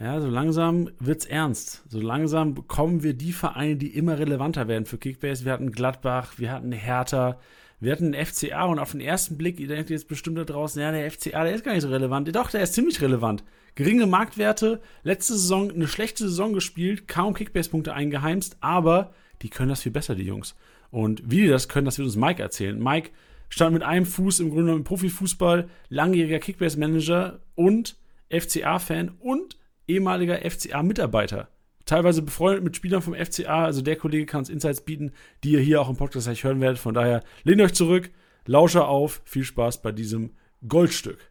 Ja, so langsam wird's ernst. So langsam bekommen wir die Vereine, die immer relevanter werden für Kickbase. Wir hatten Gladbach, wir hatten Hertha, wir hatten den FCA und auf den ersten Blick, ihr denkt jetzt bestimmt da draußen, ja, der FCA, der ist gar nicht so relevant. Doch, der ist ziemlich relevant. Geringe Marktwerte, letzte Saison eine schlechte Saison gespielt, kaum Kickbase-Punkte eingeheimst, aber die können das viel besser, die Jungs. Und wie die das können, das wird uns Mike erzählen. Mike stand mit einem Fuß im Grunde genommen im Profifußball, langjähriger Kickbase-Manager und FCA-Fan und ehemaliger FCA-Mitarbeiter. Teilweise befreundet mit Spielern vom FCA. Also der Kollege kann uns Insights bieten, die ihr hier auch im Podcast gleich hören werdet. Von daher lehnt euch zurück, lauscher auf. Viel Spaß bei diesem Goldstück.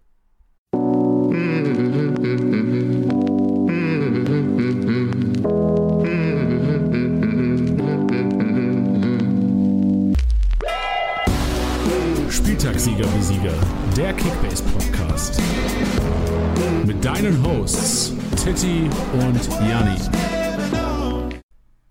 Spieltagssieger wie Sieger, der Kickbase Podcast. Mit deinen Hosts Titti und Janni.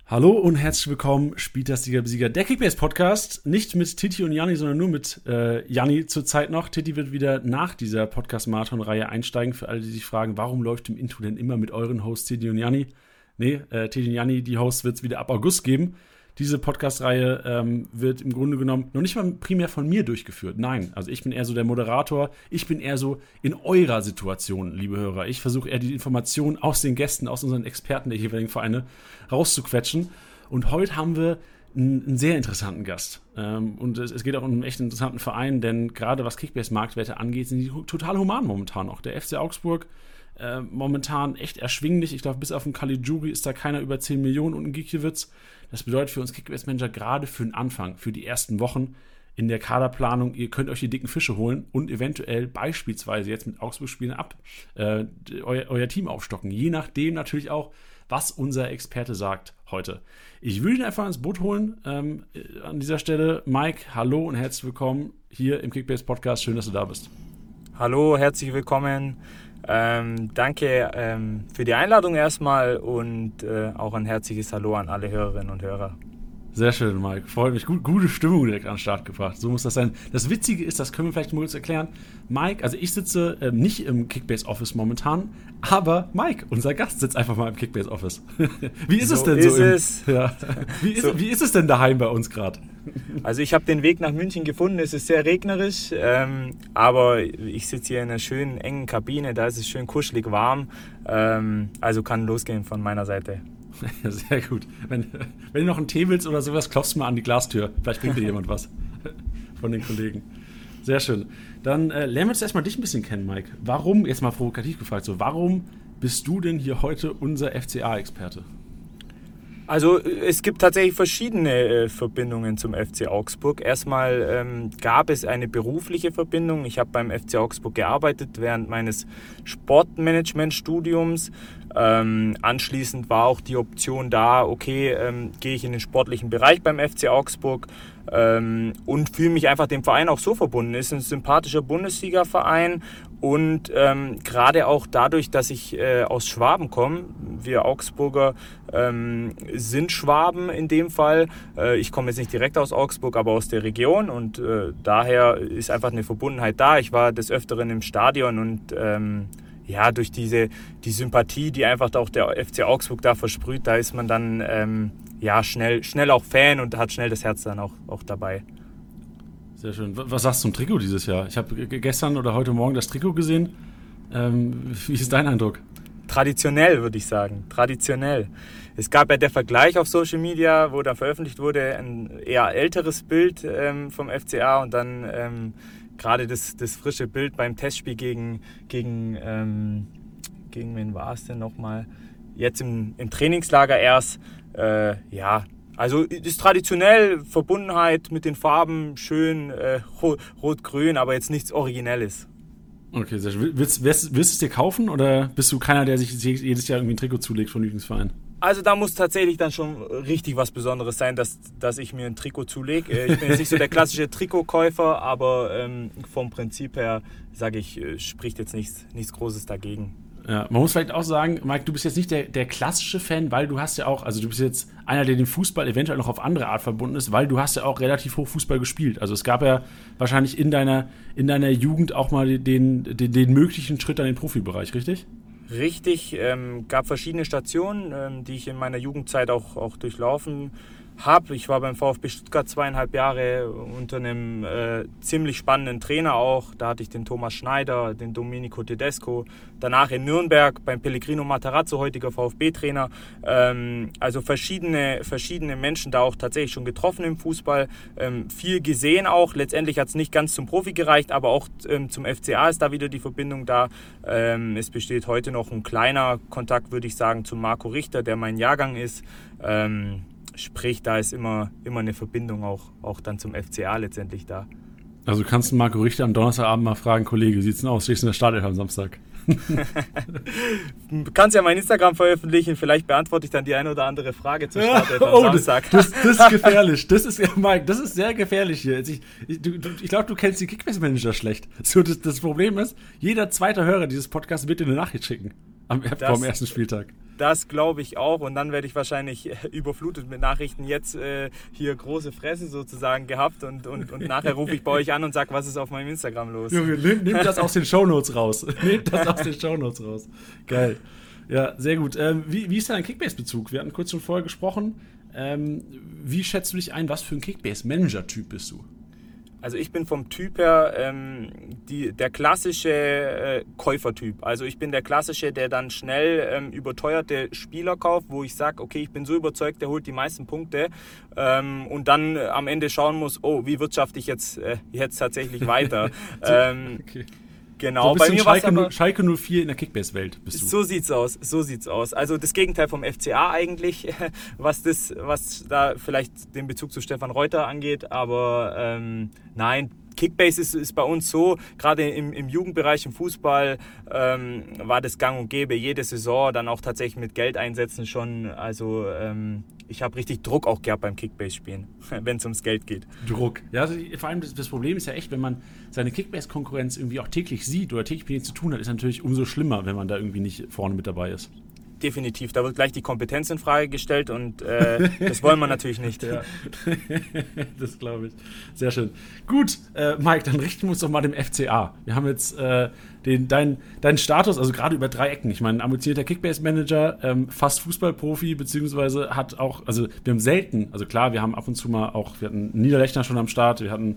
Hallo und herzlich willkommen, Spieltagssieger Besieger, der Kickbase Podcast. Nicht mit Titi und Janni, sondern nur mit äh, Janni zurzeit noch. Titi wird wieder nach dieser Podcast-Marathon-Reihe einsteigen. Für alle, die sich fragen, warum läuft im Intro denn immer mit euren Hosts Titi und Janni? Nee, äh, Titi und Janni, die Hosts wird es wieder ab August geben. Diese Podcast-Reihe ähm, wird im Grunde genommen noch nicht mal primär von mir durchgeführt. Nein, also ich bin eher so der Moderator. Ich bin eher so in eurer Situation, liebe Hörer. Ich versuche eher die Informationen aus den Gästen, aus unseren Experten der jeweiligen Vereine rauszuquetschen. Und heute haben wir einen, sehr interessanten Gast. Ähm, und es, es, geht auch um einen echt interessanten Verein, denn gerade was Kickbase-Marktwerte angeht, sind die total human momentan noch. Der FC Augsburg äh, momentan echt erschwinglich. Ich glaube, bis auf den Caligiuri ist da keiner über 10 Millionen und ein Gikiewicz. Das bedeutet für uns Kickbase-Manager gerade für den Anfang, für die ersten Wochen in der Kaderplanung, ihr könnt euch die dicken Fische holen und eventuell beispielsweise jetzt mit Augsburg-Spielen ab äh, euer, euer, Team aufstocken. Je nachdem natürlich auch, was unser Experte sagt heute. Ich würde ihn einfach ins Boot holen. Ähm, an dieser Stelle, Mike, hallo und herzlich willkommen hier im Kickbase Podcast. Schön, dass du da bist. Hallo, herzlich willkommen. Ähm, danke ähm, für die Einladung erstmal und äh, auch ein herzliches Hallo an alle Hörerinnen und Hörer. Sehr schön, Mike. Freut mich. Gut, gute Stimmung direkt an den Start gebracht. So muss das sein. Das Witzige ist, das können wir vielleicht mal kurz erklären. Mike, also ich sitze äh, nicht im Kickbase Office momentan, aber Mike, unser Gast, sitzt einfach mal im Kickbase Office. wie ist so es denn ist so? Im, es. Ja. Wie, ist, so. wie ist es denn daheim bei uns gerade? Also ich habe den Weg nach München gefunden. Es ist sehr regnerisch, ähm, aber ich sitze hier in einer schönen engen Kabine. Da ist es schön kuschelig warm. Ähm, also kann losgehen von meiner Seite. Sehr gut. Wenn, wenn du noch einen Tee willst oder sowas, klopfst mal an die Glastür. Vielleicht bringt dir jemand was von den Kollegen. Sehr schön. Dann äh, lernen wir jetzt erstmal dich ein bisschen kennen, Mike. Warum, jetzt mal provokativ gefragt, so, warum bist du denn hier heute unser FCA-Experte? Also es gibt tatsächlich verschiedene äh, Verbindungen zum FC Augsburg. Erstmal ähm, gab es eine berufliche Verbindung. Ich habe beim FC Augsburg gearbeitet während meines Sportmanagement-Studiums. Ähm, anschließend war auch die Option da, okay, ähm, gehe ich in den sportlichen Bereich beim FC Augsburg ähm, und fühle mich einfach dem Verein auch so verbunden. Es ist ein sympathischer Bundesliga-Verein und ähm, gerade auch dadurch, dass ich äh, aus Schwaben komme, wir Augsburger ähm, sind Schwaben in dem Fall. Äh, ich komme jetzt nicht direkt aus Augsburg, aber aus der Region und äh, daher ist einfach eine Verbundenheit da. Ich war des Öfteren im Stadion und ähm, ja, durch diese die Sympathie, die einfach auch der FC Augsburg da versprüht, da ist man dann ähm, ja schnell, schnell auch Fan und hat schnell das Herz dann auch, auch dabei. Sehr schön. Was sagst du zum Trikot dieses Jahr? Ich habe gestern oder heute Morgen das Trikot gesehen. Ähm, wie ist dein Eindruck? Traditionell, würde ich sagen. Traditionell. Es gab ja der Vergleich auf Social Media, wo da veröffentlicht wurde, ein eher älteres Bild ähm, vom FCA und dann ähm, gerade das, das frische Bild beim Testspiel gegen, gegen, ähm, gegen wen war es denn nochmal? Jetzt im, im Trainingslager erst. Äh, ja, also ist traditionell Verbundenheit mit den Farben schön äh, rot-grün, aber jetzt nichts Originelles. Okay, sehr schön. Willst, willst, willst du es dir kaufen oder bist du keiner, der sich jedes Jahr irgendwie ein Trikot zulegt von Lieblingsverein? Also da muss tatsächlich dann schon richtig was Besonderes sein, dass, dass ich mir ein Trikot zulege. Äh, ich bin jetzt nicht so der klassische Trikotkäufer, aber ähm, vom Prinzip her, sage ich, äh, spricht jetzt nichts, nichts Großes dagegen. Ja, man muss vielleicht auch sagen, Mike, du bist jetzt nicht der, der klassische Fan, weil du hast ja auch, also du bist jetzt einer, der den Fußball eventuell noch auf andere Art verbunden ist, weil du hast ja auch relativ hoch Fußball gespielt. Also es gab ja wahrscheinlich in deiner, in deiner Jugend auch mal den, den, den möglichen Schritt an den Profibereich, richtig? Richtig, ähm, gab verschiedene Stationen, ähm, die ich in meiner Jugendzeit auch, auch durchlaufen habe. Ich war beim VfB Stuttgart zweieinhalb Jahre unter einem äh, ziemlich spannenden Trainer auch. Da hatte ich den Thomas Schneider, den Domenico Tedesco. Danach in Nürnberg beim Pellegrino Matarazzo, heutiger VfB-Trainer. Ähm, also verschiedene, verschiedene Menschen da auch tatsächlich schon getroffen im Fußball. Ähm, viel gesehen auch. Letztendlich hat es nicht ganz zum Profi gereicht, aber auch ähm, zum FCA ist da wieder die Verbindung da. Ähm, es besteht heute noch ein kleiner Kontakt, würde ich sagen, zu Marco Richter, der mein Jahrgang ist. Ähm, Sprich, da ist immer, immer eine Verbindung auch, auch dann zum FCA letztendlich da. Also kannst du Marco Richter am Donnerstagabend mal fragen, Kollege, wie sieht's denn aus? Stehst du in der Startelf am Samstag? du kannst ja mein Instagram veröffentlichen, vielleicht beantworte ich dann die eine oder andere Frage zur Startelf am oh, Samstag. Das, das, ist gefährlich. Das ist, Mike, das ist sehr gefährlich hier. Ich, ich, ich glaube, du kennst die Kickbase-Manager schlecht. So, das, das Problem ist, jeder zweite Hörer dieses Podcasts wird dir eine Nachricht schicken. Am, das, vom ersten Spieltag. Das glaube ich auch. Und dann werde ich wahrscheinlich überflutet mit Nachrichten. Jetzt äh, hier große Fresse sozusagen gehabt. Und, und, und nachher rufe ich bei euch an und sage, was ist auf meinem Instagram los? Junge, nehmt nehm das aus den Shownotes raus. Nehmt das aus den Shownotes raus. Geil. Ja, sehr gut. Ähm, wie, wie ist dein Kickbase-Bezug? Wir hatten kurz schon vorher gesprochen. Ähm, wie schätzt du dich ein? Was für ein Kickbase-Manager-Typ bist du? Also ich bin vom Typ her ähm, die, der klassische äh, Käufertyp. Also ich bin der klassische, der dann schnell ähm, überteuerte Spieler kauft, wo ich sage, okay, ich bin so überzeugt, der holt die meisten Punkte ähm, und dann am Ende schauen muss, oh, wie wirtschafte ich jetzt, äh, jetzt tatsächlich weiter. Ähm, okay. Genau, so bei mir Schalke, aber, Schalke 04 in der Kickbase-Welt bist du. So sieht's aus, so sieht's aus. Also das Gegenteil vom FCA eigentlich, was das, was da vielleicht den Bezug zu Stefan Reuter angeht, aber ähm, nein, Kickbase ist, ist bei uns so, gerade im, im Jugendbereich im Fußball ähm, war das gang und gäbe, jede Saison dann auch tatsächlich mit Geld einsetzen schon. Also ähm, ich habe richtig Druck auch gehabt beim Kickbase-Spielen, wenn es ums Geld geht. Druck. Ja, also vor allem das, das, Problem ist ja echt, wenn man seine Kickbase-Konkurrenz irgendwie auch täglich sieht oder täglich mit zu tun hat, ist natürlich umso schlimmer, wenn man da irgendwie nicht vorne mit dabei ist definitiv. Da wird gleich die Kompetenz in Frage gestellt und äh, das wollen wir natürlich nicht. Ja. das glaube ich. Sehr schön. Gut, äh, Mike, dann richten wir uns doch mal dem FCA. Wir haben jetzt äh, den, deinen dein Status, also gerade über drei Ecken. Ich meine, ein ambitionierter Kickbase-Manager, ähm, fast Fußballprofi, beziehungsweise hat auch, also wir haben selten, also klar, wir haben ab und zu mal auch, wir hatten Niederlechner schon am Start, wir hatten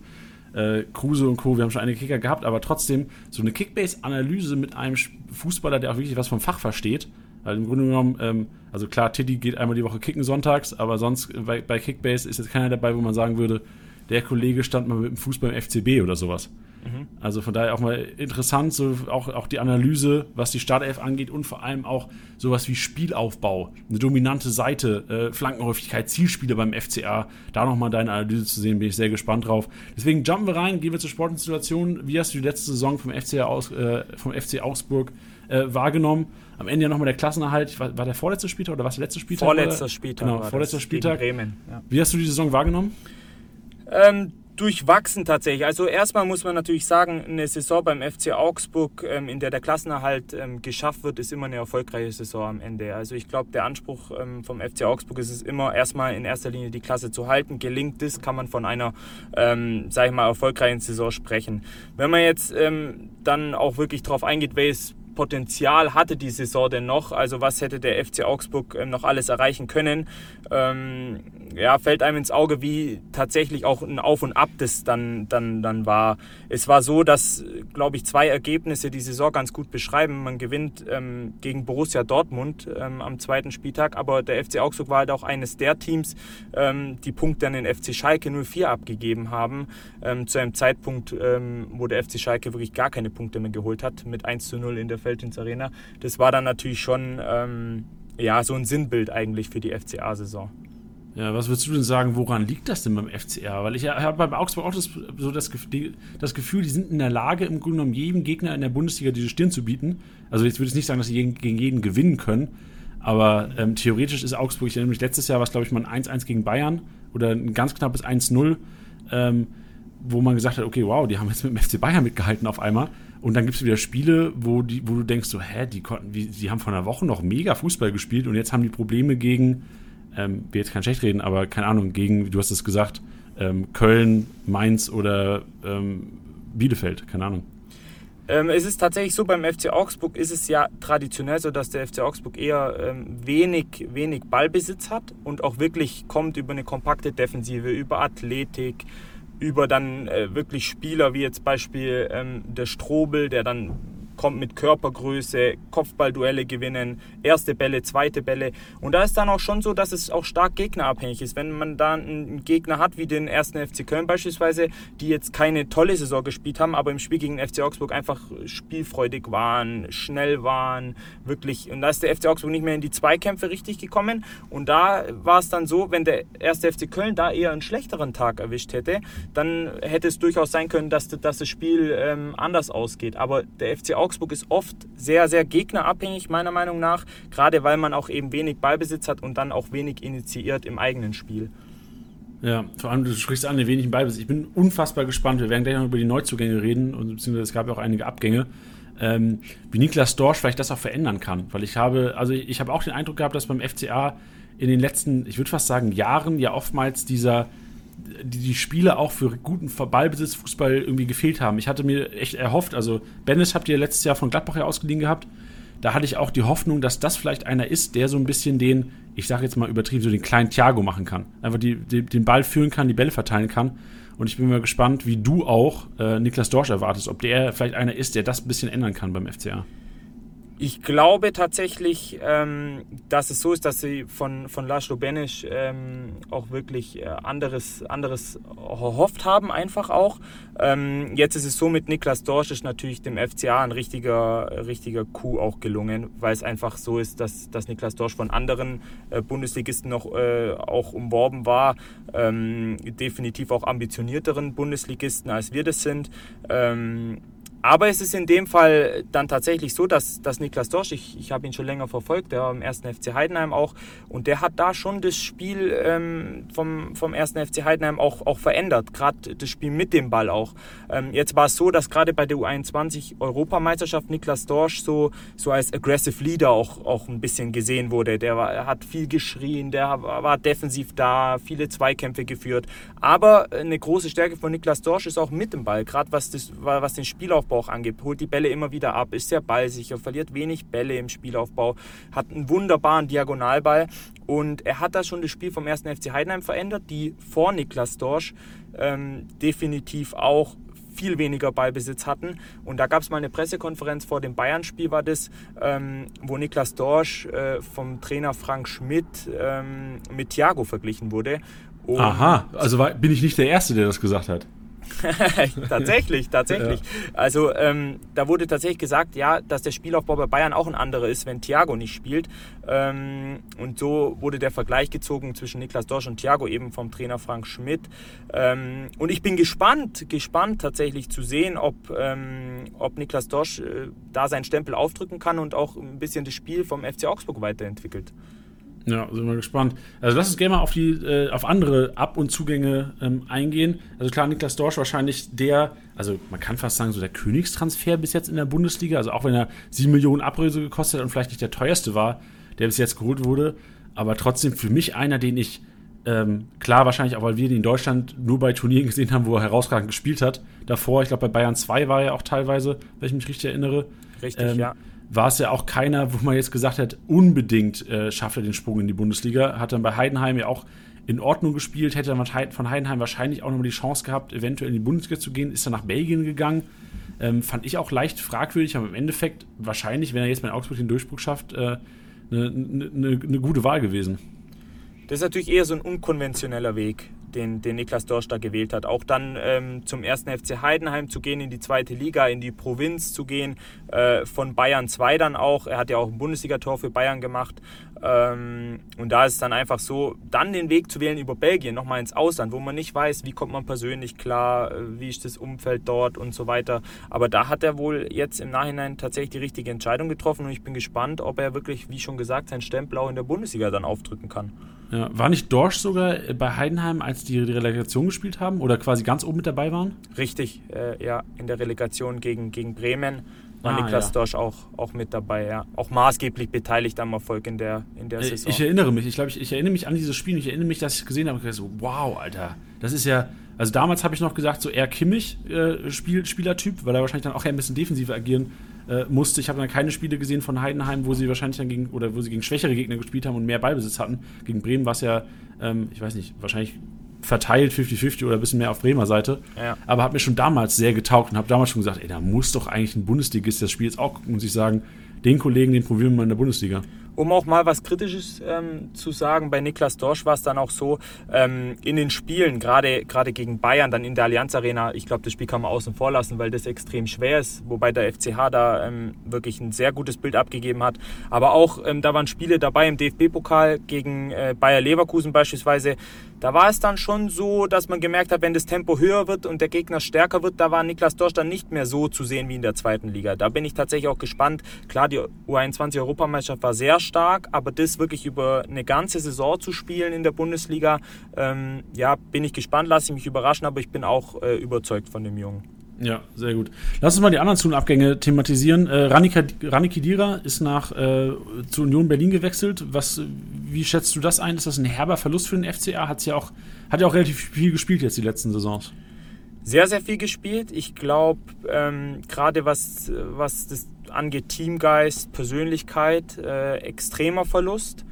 äh, Kruse und Co., wir haben schon einige Kicker gehabt, aber trotzdem so eine Kickbase-Analyse mit einem Fußballer, der auch wirklich was vom Fach versteht, weil im Grunde genommen, ähm, also klar, Tiddy geht einmal die Woche kicken sonntags, aber sonst bei, bei Kickbase ist jetzt keiner dabei, wo man sagen würde, der Kollege stand mal mit dem Fußball im FCB oder sowas. Mhm. Also von daher auch mal interessant, so auch, auch die Analyse, was die Startelf angeht und vor allem auch sowas wie Spielaufbau, eine dominante Seite, äh, Flankenhäufigkeit, Zielspiele beim FCA. Da nochmal deine Analyse zu sehen, bin ich sehr gespannt drauf. Deswegen jumpen wir rein, gehen wir zur Sportinstitution. Wie hast du die letzte Saison vom FC, aus, äh, vom FC Augsburg äh, wahrgenommen? am Ende ja nochmal der Klassenerhalt. War, war der vorletzte Spieltag oder was der letzte Spieltag? Vorletzter Spieltag. Genau, vorletzter Spieltag. Bremen, ja. Wie hast du die Saison wahrgenommen? Ähm, durchwachsen tatsächlich. Also erstmal muss man natürlich sagen, eine Saison beim FC Augsburg, ähm, in der der Klassenerhalt ähm, geschafft wird, ist immer eine erfolgreiche Saison am Ende. Also ich glaube, der Anspruch ähm, vom FC Augsburg ist es immer erstmal in erster Linie die Klasse zu halten. Gelingt das, kann man von einer, ähm, sage ich mal, erfolgreichen Saison sprechen. Wenn man jetzt ähm, dann auch wirklich darauf eingeht, welches Potenzial hatte die Saison denn noch? Also was hätte der FC Augsburg ähm, noch alles erreichen können? Ähm, ja, fällt einem ins Auge, wie tatsächlich auch ein Auf und Ab das dann, dann, dann war. Es war so, dass, glaube ich, zwei Ergebnisse die Saison ganz gut beschreiben. Man gewinnt ähm, gegen Borussia Dortmund ähm, am zweiten Spieltag, aber der FC Augsburg war halt auch eines der Teams, ähm, die Punkte an den FC Schalke 04 abgegeben haben. Ähm, zu einem Zeitpunkt, wo der FC Schalke wirklich gar keine Punkte mehr geholt hat, mit 1 zu 0 in der Feldins Arena. Das war dann natürlich schon ähm, ja, so ein Sinnbild eigentlich für die FCA-Saison. Ja, was würdest du denn sagen, woran liegt das denn beim FCA? Weil ich habe beim Augsburg auch das, so das, das, Gefühl, die sind in der Lage, im Grunde genommen jedem Gegner in der Bundesliga diese Stirn zu bieten. Also jetzt würde ich nicht sagen, dass sie gegen jeden gewinnen können, aber ähm, theoretisch ist Augsburg, ich nämlich letztes Jahr war es, glaube ich, mal ein 1-1 gegen Bayern oder ein ganz knappes 1-0, ähm, wo man gesagt hat, okay, wow, die haben jetzt mit dem FC Bayern mitgehalten auf einmal. Und dann gibt es wieder Spiele, wo, die, wo du denkst, so, hä, die, konnten, die, die haben vor einer Woche noch mega Fußball gespielt und jetzt haben die Probleme gegen, ähm, will jetzt kein schlecht reden, aber keine Ahnung, gegen, du hast es gesagt, ähm, Köln, Mainz oder ähm, Bielefeld, keine Ahnung. Ähm, es ist tatsächlich so, beim FC Augsburg ist es ja traditionell so, dass der FC Augsburg eher ähm, wenig, wenig Ballbesitz hat und auch wirklich kommt über eine kompakte Defensive, über Athletik, über dann äh, wirklich Spieler wie jetzt Beispiel ähm, der Strobel, der dann kommt mit Körpergröße, Kopfballduelle gewinnen, erste Bälle, zweite Bälle. Und da ist dann auch schon so, dass es auch stark gegnerabhängig ist. Wenn man da einen Gegner hat, wie den ersten FC Köln beispielsweise, die jetzt keine tolle Saison gespielt haben, aber im Spiel gegen den FC Augsburg einfach spielfreudig waren, schnell waren, wirklich. Und da ist der FC Augsburg nicht mehr in die Zweikämpfe richtig gekommen. Und da war es dann so, wenn der erste FC Köln da eher einen schlechteren Tag erwischt hätte, dann hätte es durchaus sein können, dass, dass das Spiel ähm, anders ausgeht. Aber der FC Augsburg Augsburg ist oft sehr, sehr gegnerabhängig, meiner Meinung nach, gerade weil man auch eben wenig Ballbesitz hat und dann auch wenig initiiert im eigenen Spiel. Ja, vor allem, du sprichst an den wenigen Ballbesitz. Ich bin unfassbar gespannt. Wir werden gleich noch über die Neuzugänge reden, und beziehungsweise es gab ja auch einige Abgänge. Ähm, wie Niklas Dorsch vielleicht das auch verändern kann. Weil ich habe, also ich habe auch den Eindruck gehabt, dass beim FCA in den letzten, ich würde fast sagen, Jahren ja oftmals dieser die, die Spiele auch für guten Ballbesitz, Fußball irgendwie gefehlt haben. Ich hatte mir echt erhofft, also Bennis habt ihr letztes Jahr von Gladbach ja ausgeliehen gehabt. Da hatte ich auch die Hoffnung, dass das vielleicht einer ist, der so ein bisschen den, ich sage jetzt mal übertrieben, so den kleinen Thiago machen kann. Einfach die, die, den Ball führen kann, die Bälle verteilen kann. Und ich bin mal gespannt, wie du auch äh, Niklas Dorsch erwartest, ob der vielleicht einer ist, der das ein bisschen ändern kann beim FCA. Ich glaube tatsächlich, ähm, dass es so ist, dass sie von, von Laszlo Benisch ähm, auch wirklich äh, anderes, anderes erhofft haben, einfach auch. Ähm, jetzt ist es so, mit Niklas Dorsch ist natürlich dem FCA ein richtiger, richtiger Coup auch gelungen, weil es einfach so ist, dass, dass Niklas Dorsch von anderen äh, Bundesligisten noch äh, auch umworben war. Ähm, definitiv auch ambitionierteren Bundesligisten, als wir das sind. Aber es ist in dem Fall dann tatsächlich so, dass, dass Niklas Dorsch, ich, ich habe ihn schon länger verfolgt, der war im ersten FC Heidenheim auch, und der hat da schon das Spiel ähm, vom, vom ersten FC Heidenheim auch, auch verändert, gerade das Spiel mit dem Ball auch. Ähm, jetzt war es so, dass gerade bei der U21 Europameisterschaft Niklas Dorsch so, so als Aggressive Leader auch, auch ein bisschen gesehen wurde. Der war, hat viel geschrien, der war defensiv da, viele Zweikämpfe geführt. Aber eine große Stärke von Niklas Dorsch ist auch mit dem Ball, gerade was, was den Spielaufbau Angibt, holt die Bälle immer wieder ab, ist sehr ballsicher, verliert wenig Bälle im Spielaufbau, hat einen wunderbaren Diagonalball und er hat da schon das Spiel vom 1. FC Heidenheim verändert, die vor Niklas Dorsch ähm, definitiv auch viel weniger Ballbesitz hatten. Und da gab es mal eine Pressekonferenz vor dem Bayern-Spiel, war das, ähm, wo Niklas Dorsch äh, vom Trainer Frank Schmidt ähm, mit Thiago verglichen wurde. Und Aha, also war, bin ich nicht der Erste, der das gesagt hat. tatsächlich, tatsächlich. Ja. Also ähm, da wurde tatsächlich gesagt, ja, dass der Spielaufbau bei Bayern auch ein anderer ist, wenn Thiago nicht spielt. Ähm, und so wurde der Vergleich gezogen zwischen Niklas Dorsch und Thiago eben vom Trainer Frank Schmidt. Ähm, und ich bin gespannt, gespannt tatsächlich zu sehen, ob, ähm, ob Niklas Dorsch äh, da seinen Stempel aufdrücken kann und auch ein bisschen das Spiel vom FC Augsburg weiterentwickelt. Ja, sind wir gespannt. Also lass uns gerne mal auf die, äh, auf andere Ab- und Zugänge ähm, eingehen. Also klar, Niklas Dorsch wahrscheinlich der, also man kann fast sagen, so der Königstransfer bis jetzt in der Bundesliga. Also auch wenn er 7 Millionen Ablöse gekostet hat und vielleicht nicht der teuerste war, der bis jetzt geholt wurde. Aber trotzdem für mich einer, den ich, ähm, klar wahrscheinlich auch, weil wir ihn in Deutschland nur bei Turnieren gesehen haben, wo er herausragend gespielt hat. Davor, ich glaube bei Bayern 2 war er auch teilweise, wenn ich mich richtig erinnere. Richtig, ähm, ja war es ja auch keiner, wo man jetzt gesagt hat, unbedingt äh, schafft er den Sprung in die Bundesliga. Hat dann bei Heidenheim ja auch in Ordnung gespielt, hätte dann von Heidenheim wahrscheinlich auch nochmal die Chance gehabt, eventuell in die Bundesliga zu gehen, ist dann nach Belgien gegangen. Ähm, fand ich auch leicht fragwürdig, aber im Endeffekt wahrscheinlich, wenn er jetzt bei Augsburg den Durchbruch schafft, eine äh, ne, ne, ne gute Wahl gewesen. Das ist natürlich eher so ein unkonventioneller Weg den, den Niklas Dorsch da gewählt hat. Auch dann ähm, zum ersten FC Heidenheim zu gehen, in die zweite Liga, in die Provinz zu gehen, äh, von Bayern 2 dann auch. Er hat ja auch ein Bundesligator für Bayern gemacht. Ähm, und da ist es dann einfach so, dann den Weg zu wählen über Belgien, nochmal ins Ausland, wo man nicht weiß, wie kommt man persönlich klar, äh, wie ist das Umfeld dort und so weiter. Aber da hat er wohl jetzt im Nachhinein tatsächlich die richtige Entscheidung getroffen und ich bin gespannt, ob er wirklich, wie schon gesagt, sein Stempel auch in der Bundesliga dann aufdrücken kann. Ja, war nicht Dorsch sogar bei Heidenheim, als die die Relegation gespielt haben oder quasi ganz oben mit dabei waren? Richtig, äh, ja, in der Relegation gegen, gegen Bremen war ah, Niklas ja. Dorsch auch, auch mit dabei, ja. Auch maßgeblich beteiligt am Erfolg in der, in der äh, Saison. Ich erinnere mich, ich glaube, ich, ich erinnere mich an dieses Spiel, ich erinnere mich, dass ich gesehen habe, ich so, wow, Alter, das ist ja, Also damals habe ich noch gesagt, so eher Kimmich äh, Spiel, Spielertyp, weil er wahrscheinlich dann auch eher ein bisschen defensiver agieren äh, musste. Ich habe dann keine Spiele gesehen von Heidenheim, wo sie wahrscheinlich dann gegen oder wo sie gegen schwächere Gegner gespielt haben und mehr Ballbesitz hatten. Gegen Bremen war es ja, ähm, ich weiß nicht, wahrscheinlich verteilt 50-50 oder ein bisschen mehr auf Bremer Seite. Ja. Aber hat mir schon damals sehr getaugt und habe damals schon gesagt, ey, da muss doch eigentlich ein Bundesligist das Spiel jetzt auch, muss ich sagen, den Kollegen, den probieren wir in der Bundesliga. Um auch mal was Kritisches ähm, zu sagen, bei Niklas Dorsch war es dann auch so, ähm, in den Spielen, gerade gegen Bayern, dann in der Allianz Arena, ich glaube, das Spiel kann man außen vor lassen, weil das extrem schwer ist, wobei der FCH da ähm, wirklich ein sehr gutes Bild abgegeben hat. Aber auch, ähm, da waren Spiele dabei im DFB-Pokal gegen äh, Bayer Leverkusen beispielsweise, da war es dann schon so, dass man gemerkt hat, wenn das Tempo höher wird und der Gegner stärker wird, da war Niklas Dorsch dann nicht mehr so zu sehen wie in der zweiten Liga. Da bin ich tatsächlich auch gespannt. Klar, die U21-Europameisterschaft war sehr stark, aber das wirklich über eine ganze Saison zu spielen in der Bundesliga, ähm, ja, bin ich gespannt, lasse ich mich überraschen, aber ich bin auch äh, überzeugt von dem Jungen. Ja, sehr gut. Lass uns mal die anderen Zunabgänge thematisieren. Äh, Rani Kidira ist nach äh, zu Union Berlin gewechselt. Was, wie schätzt du das ein? Ist das ein herber Verlust für den FCA? Hat's ja auch, hat ja auch relativ viel gespielt jetzt die letzten Saisons. Sehr, sehr viel gespielt. Ich glaube, ähm, gerade was, was das angeht, Teamgeist, Persönlichkeit, äh, extremer Verlust.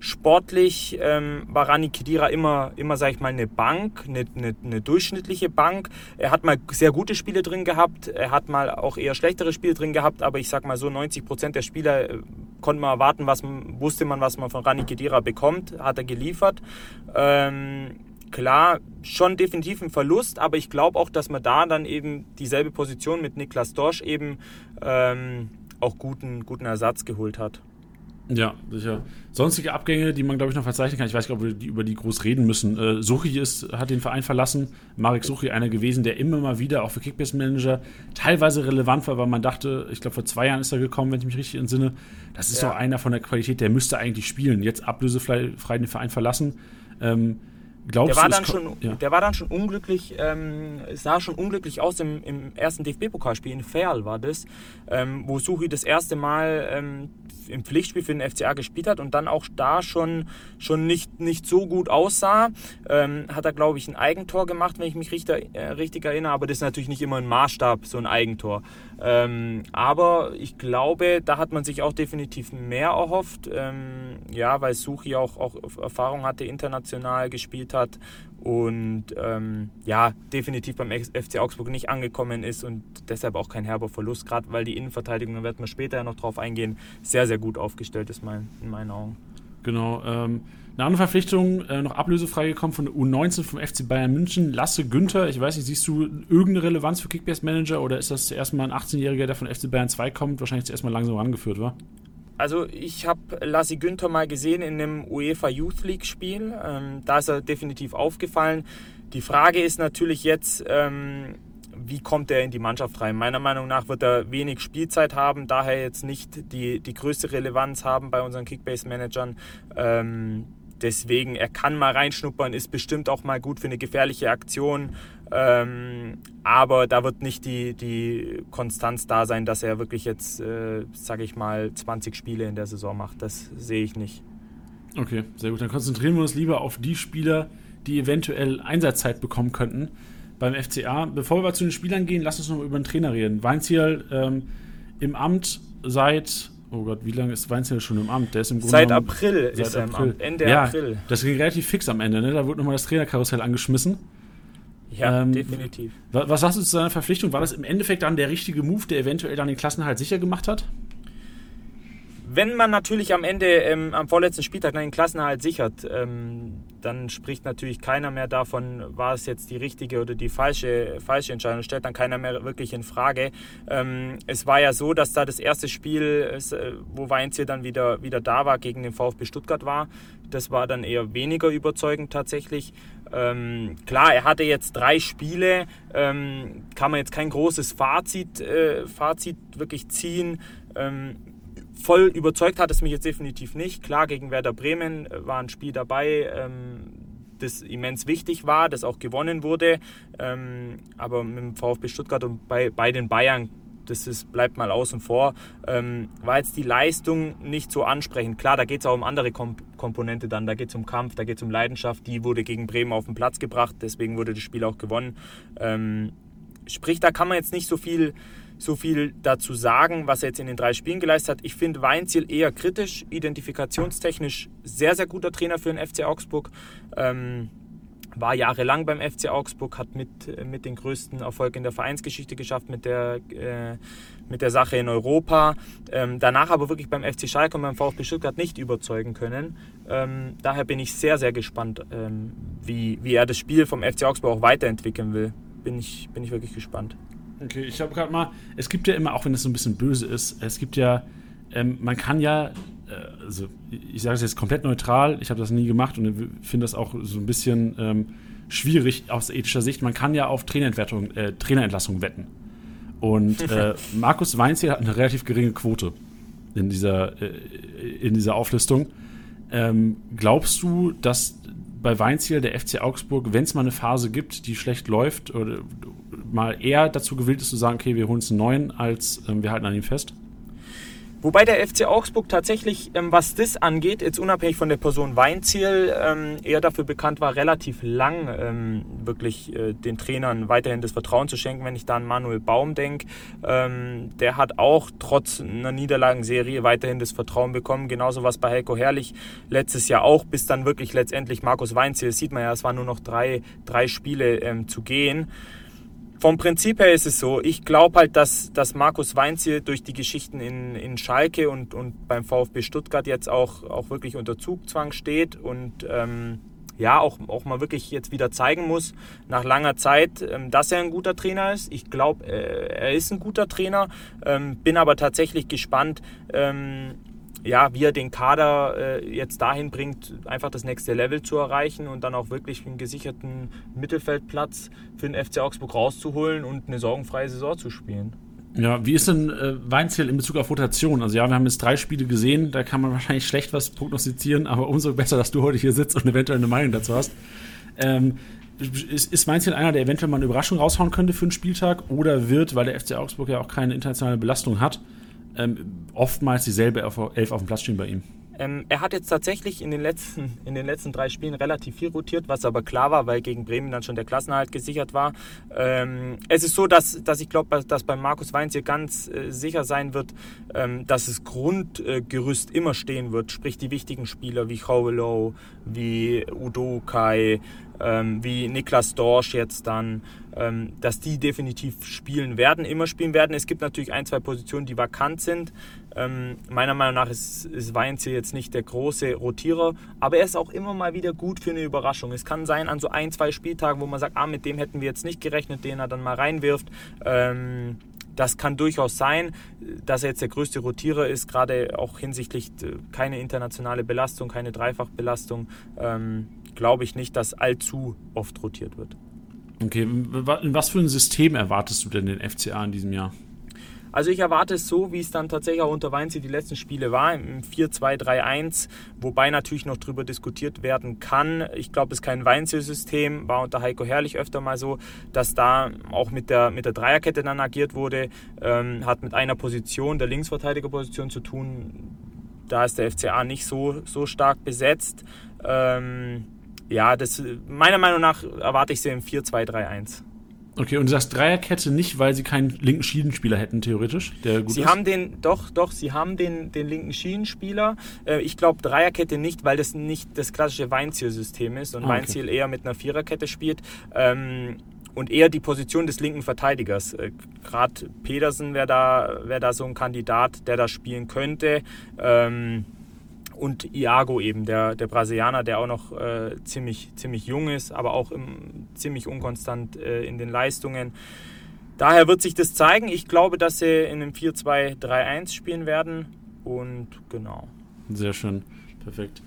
Sportlich ähm, war Rani Kedira immer, immer sage ich mal, eine Bank, eine, eine, eine, durchschnittliche Bank. Er hat mal sehr gute Spiele drin gehabt, er hat mal auch eher schlechtere Spiele drin gehabt, aber ich sag mal so, 90 Prozent der Spieler äh, konnte man erwarten, was wusste man, was man von Rani Kedira bekommt, hat er geliefert. Ähm, klar, schon definitiv ein Verlust, aber ich glaube auch, dass man da dann eben dieselbe Position mit Niklas Dorsch eben ähm, auch guten, guten Ersatz geholt hat. Ja, sicher. Sonstige Abgänge, die man, glaube ich, noch verzeichnen kann. Ich weiß nicht, ob wir die, über die groß reden müssen. Äh, Suchi ist, hat den Verein verlassen. Marek Suchi, einer gewesen, der immer mal wieder, auch für Kickbase-Manager, teilweise relevant war, weil man dachte, ich glaube, vor zwei Jahren ist er gekommen, wenn ich mich richtig entsinne. Das ist ja. doch einer von der Qualität, der müsste eigentlich spielen. Jetzt ablösefrei den Verein verlassen. Ähm, Glaubst der war, dann schon, ja. der war dann schon unglücklich, ähm, sah schon unglücklich aus im, im ersten DFB-Pokalspiel in Ferl war das, ähm, wo Suchi das erste Mal ähm, im Pflichtspiel für den FCA gespielt hat und dann auch da schon, schon nicht, nicht so gut aussah. Ähm, hat er, glaube ich, ein Eigentor gemacht, wenn ich mich richtig, äh, richtig erinnere, aber das ist natürlich nicht immer ein Maßstab, so ein Eigentor. Ähm, aber ich glaube, da hat man sich auch definitiv mehr erhofft, ähm, ja, weil Suchi auch, auch Erfahrung hatte, international gespielt hat und ähm, ja, definitiv beim FC Augsburg nicht angekommen ist und deshalb auch kein herber Verlust, gerade weil die Innenverteidigung, da werden wir später noch drauf eingehen, sehr, sehr gut aufgestellt ist mein, in meinen Augen. Genau. Ähm, eine andere Verpflichtung, äh, noch ablösefrei gekommen von der U19 vom FC Bayern München, Lasse Günther. Ich weiß nicht, siehst du irgendeine Relevanz für Kickbase Manager oder ist das zuerst mal ein 18-Jähriger, der von FC Bayern 2 kommt, wahrscheinlich zuerst mal langsam rangeführt war? Also ich habe Lassi Günther mal gesehen in einem UEFA Youth League Spiel. Ähm, da ist er definitiv aufgefallen. Die Frage ist natürlich jetzt, ähm, wie kommt er in die Mannschaft rein? Meiner Meinung nach wird er wenig Spielzeit haben, daher jetzt nicht die, die größte Relevanz haben bei unseren Kickbase-Managern. Ähm, deswegen, er kann mal reinschnuppern, ist bestimmt auch mal gut für eine gefährliche Aktion. Ähm, aber da wird nicht die, die Konstanz da sein, dass er wirklich jetzt, äh, sage ich mal, 20 Spiele in der Saison macht. Das sehe ich nicht. Okay, sehr gut. Dann konzentrieren wir uns lieber auf die Spieler, die eventuell Einsatzzeit bekommen könnten beim FCA. Bevor wir zu den Spielern gehen, lass uns noch mal über den Trainer reden. Weinziel ähm, im Amt seit Oh Gott, wie lange ist Weinzel schon im Amt? Der ist im Grunde Seit April seit ist er im Amt. Ende ja, April. Das ging relativ fix am Ende, ne? Da wurde nochmal das Trainerkarussell angeschmissen. Ja, ähm, definitiv. Was sagst du zu seiner Verpflichtung? War das im Endeffekt dann der richtige Move, der eventuell dann den Klassenhalt sicher gemacht hat? Wenn man natürlich am Ende, ähm, am vorletzten Spieltag den Klassenerhalt sichert, ähm, dann spricht natürlich keiner mehr davon, war es jetzt die richtige oder die falsche, falsche Entscheidung, stellt dann keiner mehr wirklich in Frage. Ähm, es war ja so, dass da das erste Spiel, äh, wo Weinziel dann wieder, wieder da war, gegen den VfB Stuttgart war. Das war dann eher weniger überzeugend tatsächlich. Ähm, klar, er hatte jetzt drei Spiele, ähm, kann man jetzt kein großes Fazit, äh, Fazit wirklich ziehen. Ähm, voll überzeugt hat es mich jetzt definitiv nicht. Klar, gegen Werder Bremen äh, war ein Spiel dabei, ähm, das immens wichtig war, das auch gewonnen wurde. Ähm, aber mit dem VfB Stuttgart und bei, bei den Bayern das ist, bleibt mal außen vor. Ähm, war jetzt die Leistung nicht so ansprechend. Klar, da geht es auch um andere Kom Komponente dann. Da geht es um Kampf, da geht es um Leidenschaft. Die wurde gegen Bremen auf den Platz gebracht, deswegen wurde das Spiel auch gewonnen. Ähm, sprich, da kann man jetzt nicht so viel, so viel dazu sagen, was er jetzt in den drei Spielen geleistet hat. Ich finde Weinziel eher kritisch, identifikationstechnisch sehr, sehr guter Trainer für den FC Augsburg. Ähm, war jahrelang beim FC Augsburg, hat mit, mit den größten Erfolg in der Vereinsgeschichte geschafft, mit der, äh, mit der Sache in Europa. Ähm, danach aber wirklich beim FC Schalke und beim VfB Stuttgart nicht überzeugen können. Ähm, daher bin ich sehr, sehr gespannt, ähm, wie, wie er das Spiel vom FC Augsburg auch weiterentwickeln will. Bin ich, bin ich wirklich gespannt. Okay, ich habe gerade mal, es gibt ja immer, auch wenn es so ein bisschen böse ist, es gibt ja, ähm, man kann ja äh, also ich sage es jetzt komplett neutral, ich habe das nie gemacht und finde das auch so ein bisschen ähm, schwierig aus ethischer Sicht. Man kann ja auf Trainerentwertung, äh, Trainerentlassung wetten. Und äh, Markus Weinziel hat eine relativ geringe Quote in dieser, äh, in dieser Auflistung. Ähm, glaubst du, dass bei Weinziel der FC Augsburg, wenn es mal eine Phase gibt, die schlecht läuft, oder mal eher dazu gewillt ist zu sagen, okay, wir holen uns einen neuen, als ähm, wir halten an ihm fest? Wobei der FC Augsburg tatsächlich, ähm, was das angeht, jetzt unabhängig von der Person Weinziel, ähm, eher dafür bekannt war, relativ lang ähm, wirklich äh, den Trainern weiterhin das Vertrauen zu schenken. Wenn ich da an Manuel Baum denke, ähm, der hat auch trotz einer Niederlagenserie weiterhin das Vertrauen bekommen. Genauso was bei Heiko Herrlich letztes Jahr auch, bis dann wirklich letztendlich Markus Weinziel, sieht man ja, es waren nur noch drei, drei Spiele ähm, zu gehen vom Prinzip her ist es so, ich glaube halt, dass, dass Markus Weinziel durch die Geschichten in, in Schalke und, und beim VfB Stuttgart jetzt auch, auch wirklich unter Zugzwang steht und ähm, ja, auch, auch mal wirklich jetzt wieder zeigen muss, nach langer Zeit, ähm, dass er ein guter Trainer ist. Ich glaube, äh, er ist ein guter Trainer, ähm, bin aber tatsächlich gespannt, ähm, ja, wie er den Kader äh, jetzt dahin bringt, einfach das nächste Level zu erreichen und dann auch wirklich einen gesicherten Mittelfeldplatz für den FC Augsburg rauszuholen und eine sorgenfreie Saison zu spielen. Ja, wie ist denn äh, Weinziel in Bezug auf Rotation? Also ja, wir haben jetzt drei Spiele gesehen, da kann man wahrscheinlich schlecht was prognostizieren, aber umso besser, dass du heute hier sitzt und eventuell eine Meinung dazu hast. Ähm, ist, ist Weinziel einer, der eventuell mal eine Überraschung raushauen könnte für einen Spieltag oder wird, weil der FC Augsburg ja auch keine internationale Belastung hat, ähm, oftmals dieselbe Elf auf dem Platz stehen bei ihm. Ähm, er hat jetzt tatsächlich in den, letzten, in den letzten drei Spielen relativ viel rotiert, was aber klar war, weil gegen Bremen dann schon der Klassenerhalt gesichert war. Ähm, es ist so, dass, dass ich glaube, dass bei Markus Weinz hier ganz äh, sicher sein wird, ähm, dass das Grundgerüst äh, immer stehen wird, sprich die wichtigen Spieler wie Howlow, wie Udo Kai, ähm, wie Niklas Dorsch jetzt dann, dass die definitiv spielen werden, immer spielen werden. Es gibt natürlich ein, zwei Positionen, die vakant sind. Ähm, meiner Meinung nach ist, ist Weinz hier jetzt nicht der große Rotierer, aber er ist auch immer mal wieder gut für eine Überraschung. Es kann sein an so ein, zwei Spieltagen, wo man sagt, ah, mit dem hätten wir jetzt nicht gerechnet, den er dann mal reinwirft. Ähm, das kann durchaus sein, dass er jetzt der größte Rotierer ist, gerade auch hinsichtlich äh, keine internationale Belastung, keine Dreifachbelastung. Ähm, glaube ich nicht, dass allzu oft rotiert wird. Okay, in was für ein System erwartest du denn den FCA in diesem Jahr? Also ich erwarte es so, wie es dann tatsächlich auch unter Weinzi die letzten Spiele war, im 4-2-3-1, wobei natürlich noch darüber diskutiert werden kann. Ich glaube, es ist kein Weinzi-System, war unter Heiko Herrlich öfter mal so, dass da auch mit der, mit der Dreierkette dann agiert wurde, ähm, hat mit einer Position, der Linksverteidigerposition zu tun. Da ist der FCA nicht so, so stark besetzt. Ähm, ja, das, meiner Meinung nach erwarte ich sie im 4-2-3-1. Okay, und du sagst Dreierkette nicht, weil sie keinen linken Schienenspieler hätten, theoretisch, der gut Sie ist? haben den, doch, doch, sie haben den, den linken Schienenspieler. Äh, ich glaube Dreierkette nicht, weil das nicht das klassische Weinziel-System ist und ah, okay. Weinziel eher mit einer Viererkette spielt. Ähm, und eher die Position des linken Verteidigers. Äh, Gerade Pedersen wäre da, wär da so ein Kandidat, der da spielen könnte. Ähm, und Iago eben, der, der Brasilianer, der auch noch äh, ziemlich, ziemlich jung ist, aber auch im, ziemlich unkonstant äh, in den Leistungen. Daher wird sich das zeigen. Ich glaube, dass sie in einem 4-2-3-1 spielen werden und genau. Sehr schön, perfekt.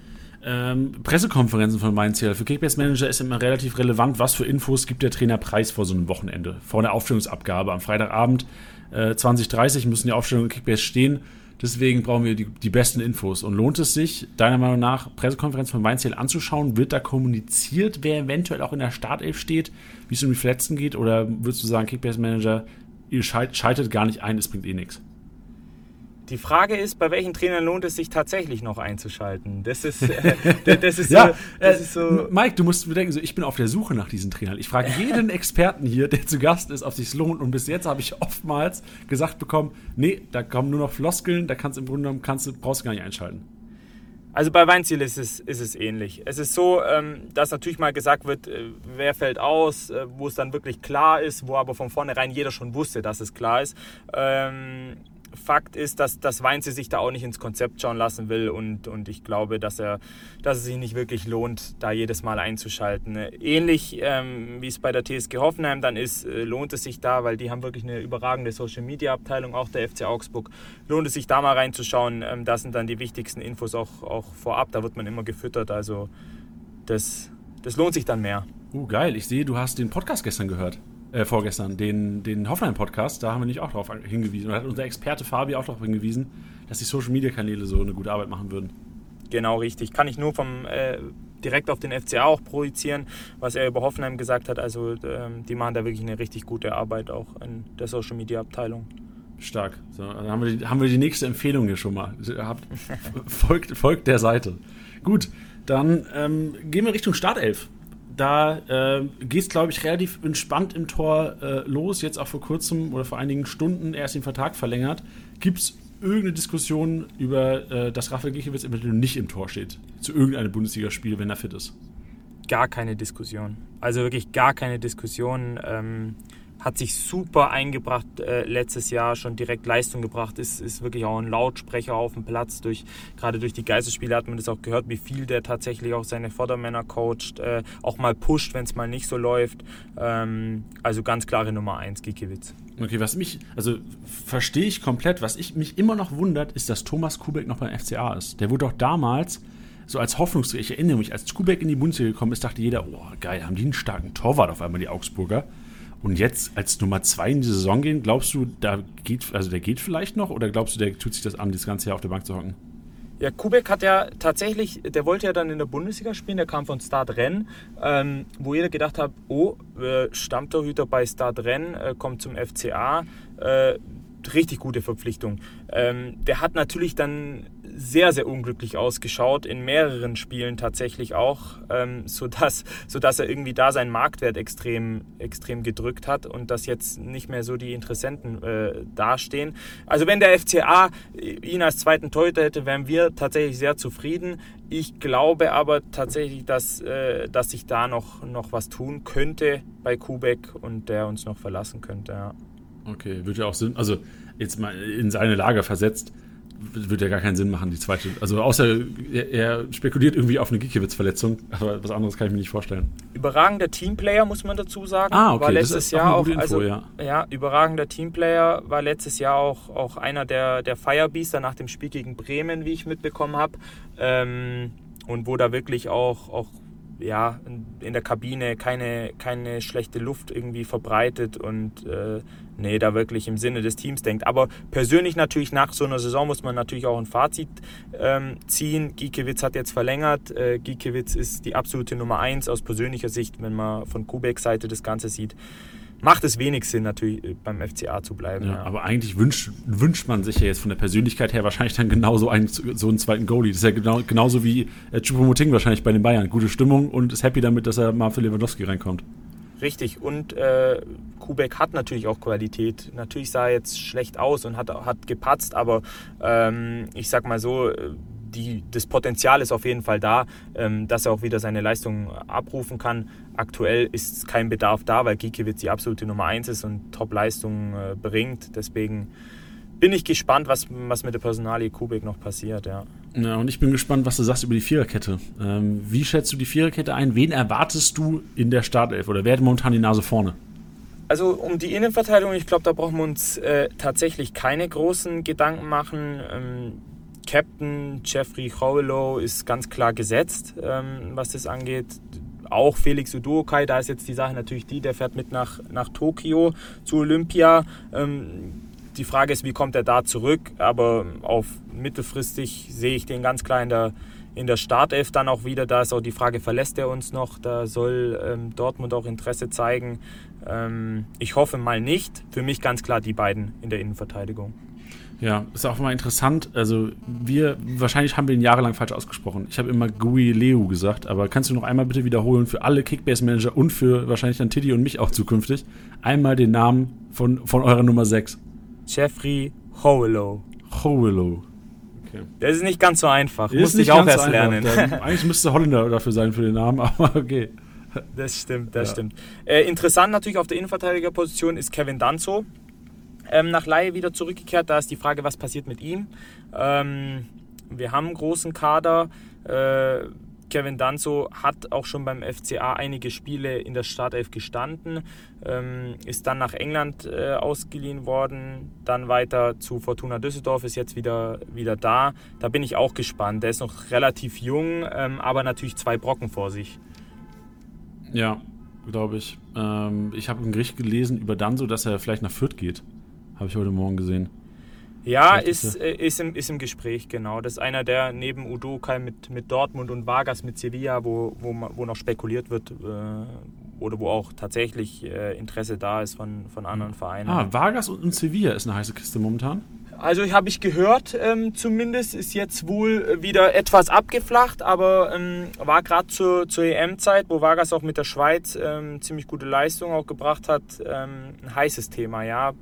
Ähm, Pressekonferenzen von Mainz hier. Für Kickbase Manager ist immer relativ relevant, was für Infos gibt der Trainer preis vor so einem Wochenende, vor der Aufstellungsabgabe am Freitagabend äh, 20.30 müssen die Aufstellungen Kickbase stehen. Deswegen brauchen wir die, die, besten Infos. Und lohnt es sich, deiner Meinung nach, Pressekonferenz von Weinziel anzuschauen? Wird da kommuniziert, wer eventuell auch in der Startelf steht, wie es um die Verletzten geht? Oder würdest du sagen, Kickbase Manager ihr schaltet gar nicht ein, es bringt eh nichts. Die Frage ist, bei welchen Trainern lohnt es sich tatsächlich noch einzuschalten? Das ist, äh, das ist, ja, so, das äh, ist so. Mike, du musst bedenken, so, ich bin auf der Suche nach diesen Trainern. Ich frage jeden Experten hier, der zu Gast ist, ob es sich lohnt. Und bis jetzt habe ich oftmals gesagt bekommen, nee, da kommen nur noch Floskeln, da kannst du im Grunde genommen kannst du, brauchst du gar nicht einschalten. Also bei Weinziel ist es, ist es ähnlich. Es ist so, ähm, dass natürlich mal gesagt wird, äh, wer fällt aus, äh, wo es dann wirklich klar ist, wo aber von vornherein jeder schon wusste, dass es klar ist. Fakt ist, dass, dass Weinze sich da auch nicht ins Konzept schauen lassen will und, und ich glaube, dass, er, dass es sich nicht wirklich lohnt, da jedes Mal einzuschalten. Ähnlich ähm, wie es bei der TSG Hoffenheim dann ist, äh, lohnt es sich da, weil die haben wirklich eine überragende Social Media Abteilung, auch der FC Augsburg, lohnt es sich da mal reinzuschauen. Ähm, das sind dann die wichtigsten Infos auch, auch vorab, da wird man immer gefüttert, also das, das lohnt sich dann mehr. Uh, geil, ich sehe, du hast den Podcast gestern gehört äh, vorgestern, den, den Hoffenheim-Podcast, da haben wir nicht auch darauf hingewiesen. Da hat unser Experte Fabi auch darauf hingewiesen, dass die Social-Media-Kanäle so eine gute Arbeit machen würden. Genau, richtig. Kann ich nur vom äh, direkt auf den FCA auch projizieren, was er über Hoffenheim gesagt hat. Also ähm, die machen da wirklich eine richtig gute Arbeit auch in der Social Media Abteilung. Stark. So, dann haben wir, die, haben wir die nächste Empfehlung hier schon mal. Habt, folgt, folgt der Seite. Gut, dann ähm, gehen wir Richtung Startelf da äh, geht es, glaube ich, relativ entspannt im Tor äh, los. Jetzt auch vor kurzem oder vor einigen Stunden erst den Vertrag verlängert. Gibt es irgendeine Diskussion über, äh, dass Rafael Gikiewicz eventuell nicht im Tor steht? Zu irgendeinem Bundesligaspiel, wenn er fit ist? Gar keine Diskussion. Also wirklich gar keine Diskussion. Ähm, hat sich super eingebracht äh, letztes Jahr, schon direkt Leistung gebracht, ist, ist wirklich auch ein Lautsprecher auf dem Platz. Durch, gerade durch die Geisterspiele hat man das auch gehört, wie viel der tatsächlich auch seine Vordermänner coacht, äh, auch mal pusht, wenn es mal nicht so läuft. Ähm, also ganz klare Nummer 1, Gikiewicz. Okay, was mich, also verstehe ich komplett, was ich mich immer noch wundert, ist, dass Thomas Kubek noch beim FCA ist. Der wurde doch damals so als Hoffnungsträger, ich erinnere mich, als Kubek in die Bundesliga gekommen ist, dachte jeder, oh geil, haben die einen starken Torwart auf einmal, die Augsburger. Und jetzt als Nummer zwei in die Saison gehen, glaubst du, da geht, also der geht vielleicht noch oder glaubst du, der tut sich das an, das ganze Jahr auf der Bank zu hocken? Ja, Kubek hat ja tatsächlich, der wollte ja dann in der Bundesliga spielen, der kam von Start Rennes, ähm, wo jeder gedacht hat, oh, äh, Stammtorhüter bei Start Rennes, äh, kommt zum FCA, äh, richtig gute Verpflichtung. Ähm, der hat natürlich dann sehr, sehr unglücklich ausgeschaut, in mehreren Spielen tatsächlich auch, ähm, sodass, sodass er irgendwie da seinen Marktwert extrem, extrem gedrückt hat und dass jetzt nicht mehr so die Interessenten äh, dastehen. Also wenn der FCA ihn als zweiten Torhüter hätte, wären wir tatsächlich sehr zufrieden. Ich glaube aber tatsächlich, dass, äh, dass sich da noch, noch was tun könnte bei Kubek und der uns noch verlassen könnte. Ja. Okay, wird ja auch Sinn, also jetzt mal in seine Lage versetzt würde ja gar keinen Sinn machen, die zweite. Also außer er, er spekuliert irgendwie auf eine Gikiewicz-Verletzung, aber was anderes kann ich mir nicht vorstellen. Überragender Teamplayer, muss man dazu sagen. Ah, okay. War letztes Jahr auch, Info, also, ja. ja. überragender Teamplayer, war letztes Jahr auch, auch einer der, der Firebeaster nach dem Spiel gegen Bremen, wie ich mitbekommen habe. Ähm, und wo da wirklich auch, auch ja, in der Kabine keine, keine schlechte Luft irgendwie verbreitet und äh, nee, da wirklich im Sinne des Teams denkt. Aber persönlich natürlich nach so einer Saison muss man natürlich auch ein Fazit ähm, ziehen. Giekewitz hat jetzt verlängert. Äh, Giekewitz ist die absolute Nummer eins aus persönlicher Sicht, wenn man von Kubeks Seite das Ganze sieht macht es wenig Sinn, natürlich äh, beim FCA zu bleiben. Ja, ja. Aber eigentlich wünscht, wünscht man sich ja jetzt von der Persönlichkeit her wahrscheinlich dann genauso einen, so einen zweiten Goalie. Das ist ja genau, genauso wie äh, Choupo-Moting wahrscheinlich bei den Bayern. Gute Stimmung und ist happy damit, dass er mal für Lewandowski reinkommt. Richtig, und äh, Kubek hat natürlich auch Qualität. Natürlich sah er jetzt schlecht aus und hat, hat gepatzt, aber ähm, ich sag mal so, die, das Potenzial ist auf jeden Fall da, ähm, dass er auch wieder seine Leistung abrufen kann. Aktuell ist kein Bedarf da, weil Gikiewicz die absolute Nummer 1 ist und Top-Leistung äh, bringt. Deswegen bin ich gespannt, was, was mit der Personalie Kubik noch passiert. Ja. ja, und ich bin gespannt, was du sagst über die Viererkette. Ähm, wie schätzt du die Viererkette ein? Wen erwartest du in der Startelf oder wer hat momentan die Nase vorne? Also um die Innenverteidigung, ich glaube, da brauchen wir uns äh, tatsächlich keine großen Gedanken machen. Ähm, Captain Jeffrey Howellow ist ganz klar gesetzt, ähm, was das angeht. Auch Felix Udokai, da ist jetzt die Sache natürlich die, der fährt mit nach, nach Tokio zu Olympia. Ähm, die Frage ist, wie kommt er da zurück? Aber auf mittelfristig sehe ich den ganz klar in der, in der Startelf dann auch wieder. Da ist auch die Frage, verlässt er uns noch? Da soll ähm, Dortmund auch Interesse zeigen. Ähm, ich hoffe mal nicht. Für mich ganz klar die beiden in der Innenverteidigung. Ja, ist auch mal interessant. Also, wir, wahrscheinlich haben wir ihn jahrelang falsch ausgesprochen. Ich habe immer Gui Leo gesagt, aber kannst du noch einmal bitte wiederholen für alle Kickbase-Manager und für wahrscheinlich dann Tiddy und mich auch zukünftig einmal den Namen von, von eurer Nummer 6? Jeffrey Howellow. Howellow. Okay. Das ist nicht ganz so einfach. Ist Musste ich auch erst so lernen. Dann, eigentlich müsste Holländer dafür sein für den Namen, aber okay. Das stimmt, das ja. stimmt. Äh, interessant natürlich auf der Innenverteidigerposition ist Kevin Danzo. Ähm, nach Laie wieder zurückgekehrt. Da ist die Frage, was passiert mit ihm. Ähm, wir haben einen großen Kader. Äh, Kevin Danzo hat auch schon beim FCA einige Spiele in der Startelf gestanden, ähm, ist dann nach England äh, ausgeliehen worden, dann weiter zu Fortuna Düsseldorf, ist jetzt wieder, wieder da. Da bin ich auch gespannt. Der ist noch relativ jung, ähm, aber natürlich zwei Brocken vor sich. Ja, glaube ich. Ähm, ich habe ein Gericht gelesen über Danzo, dass er vielleicht nach Fürth geht. Habe ich heute Morgen gesehen. Ja, ist, äh, ist, im, ist im Gespräch, genau. Das ist einer, der neben Udokai mit, mit Dortmund und Vargas mit Sevilla, wo, wo, wo noch spekuliert wird, äh, oder wo auch tatsächlich äh, Interesse da ist von, von anderen Vereinen. Ah, Vargas und Sevilla ist eine heiße Kiste momentan. Also habe ich gehört, ähm, zumindest ist jetzt wohl wieder etwas abgeflacht, aber ähm, war gerade zur, zur EM-Zeit, wo Vargas auch mit der Schweiz ähm, ziemlich gute Leistung auch gebracht hat, ähm, ein heißes Thema. Ja,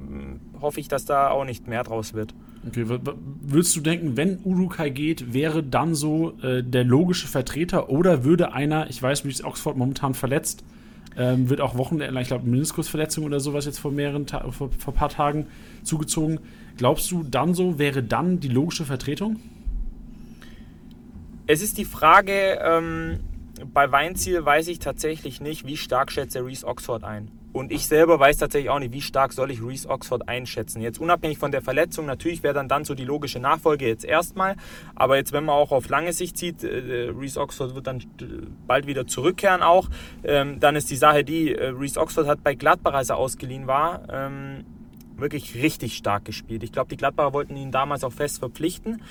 hoffe ich, dass da auch nicht mehr draus wird. Okay, würdest du denken, wenn Urukai geht, wäre dann so äh, der logische Vertreter oder würde einer, ich weiß, wie ist Oxford momentan verletzt, ähm, wird auch Wochenende, ich glaube, Meniskusverletzung oder sowas jetzt vor mehreren Ta vor, vor paar Tagen zugezogen. Glaubst du, dann so wäre dann die logische Vertretung? Es ist die Frage, ähm, bei Weinziel weiß ich tatsächlich nicht, wie stark schätzt der Reese Oxford ein. Und ich selber weiß tatsächlich auch nicht, wie stark soll ich Reese Oxford einschätzen. Jetzt unabhängig von der Verletzung, natürlich wäre dann dann so die logische Nachfolge jetzt erstmal. Aber jetzt, wenn man auch auf lange Sicht sieht, äh, Reese Oxford wird dann äh, bald wieder zurückkehren auch. Ähm, dann ist die Sache die, äh, Reese Oxford hat bei Gladbach, als er ausgeliehen war, ähm, wirklich richtig stark gespielt. Ich glaube, die Gladbacher wollten ihn damals auch fest verpflichten.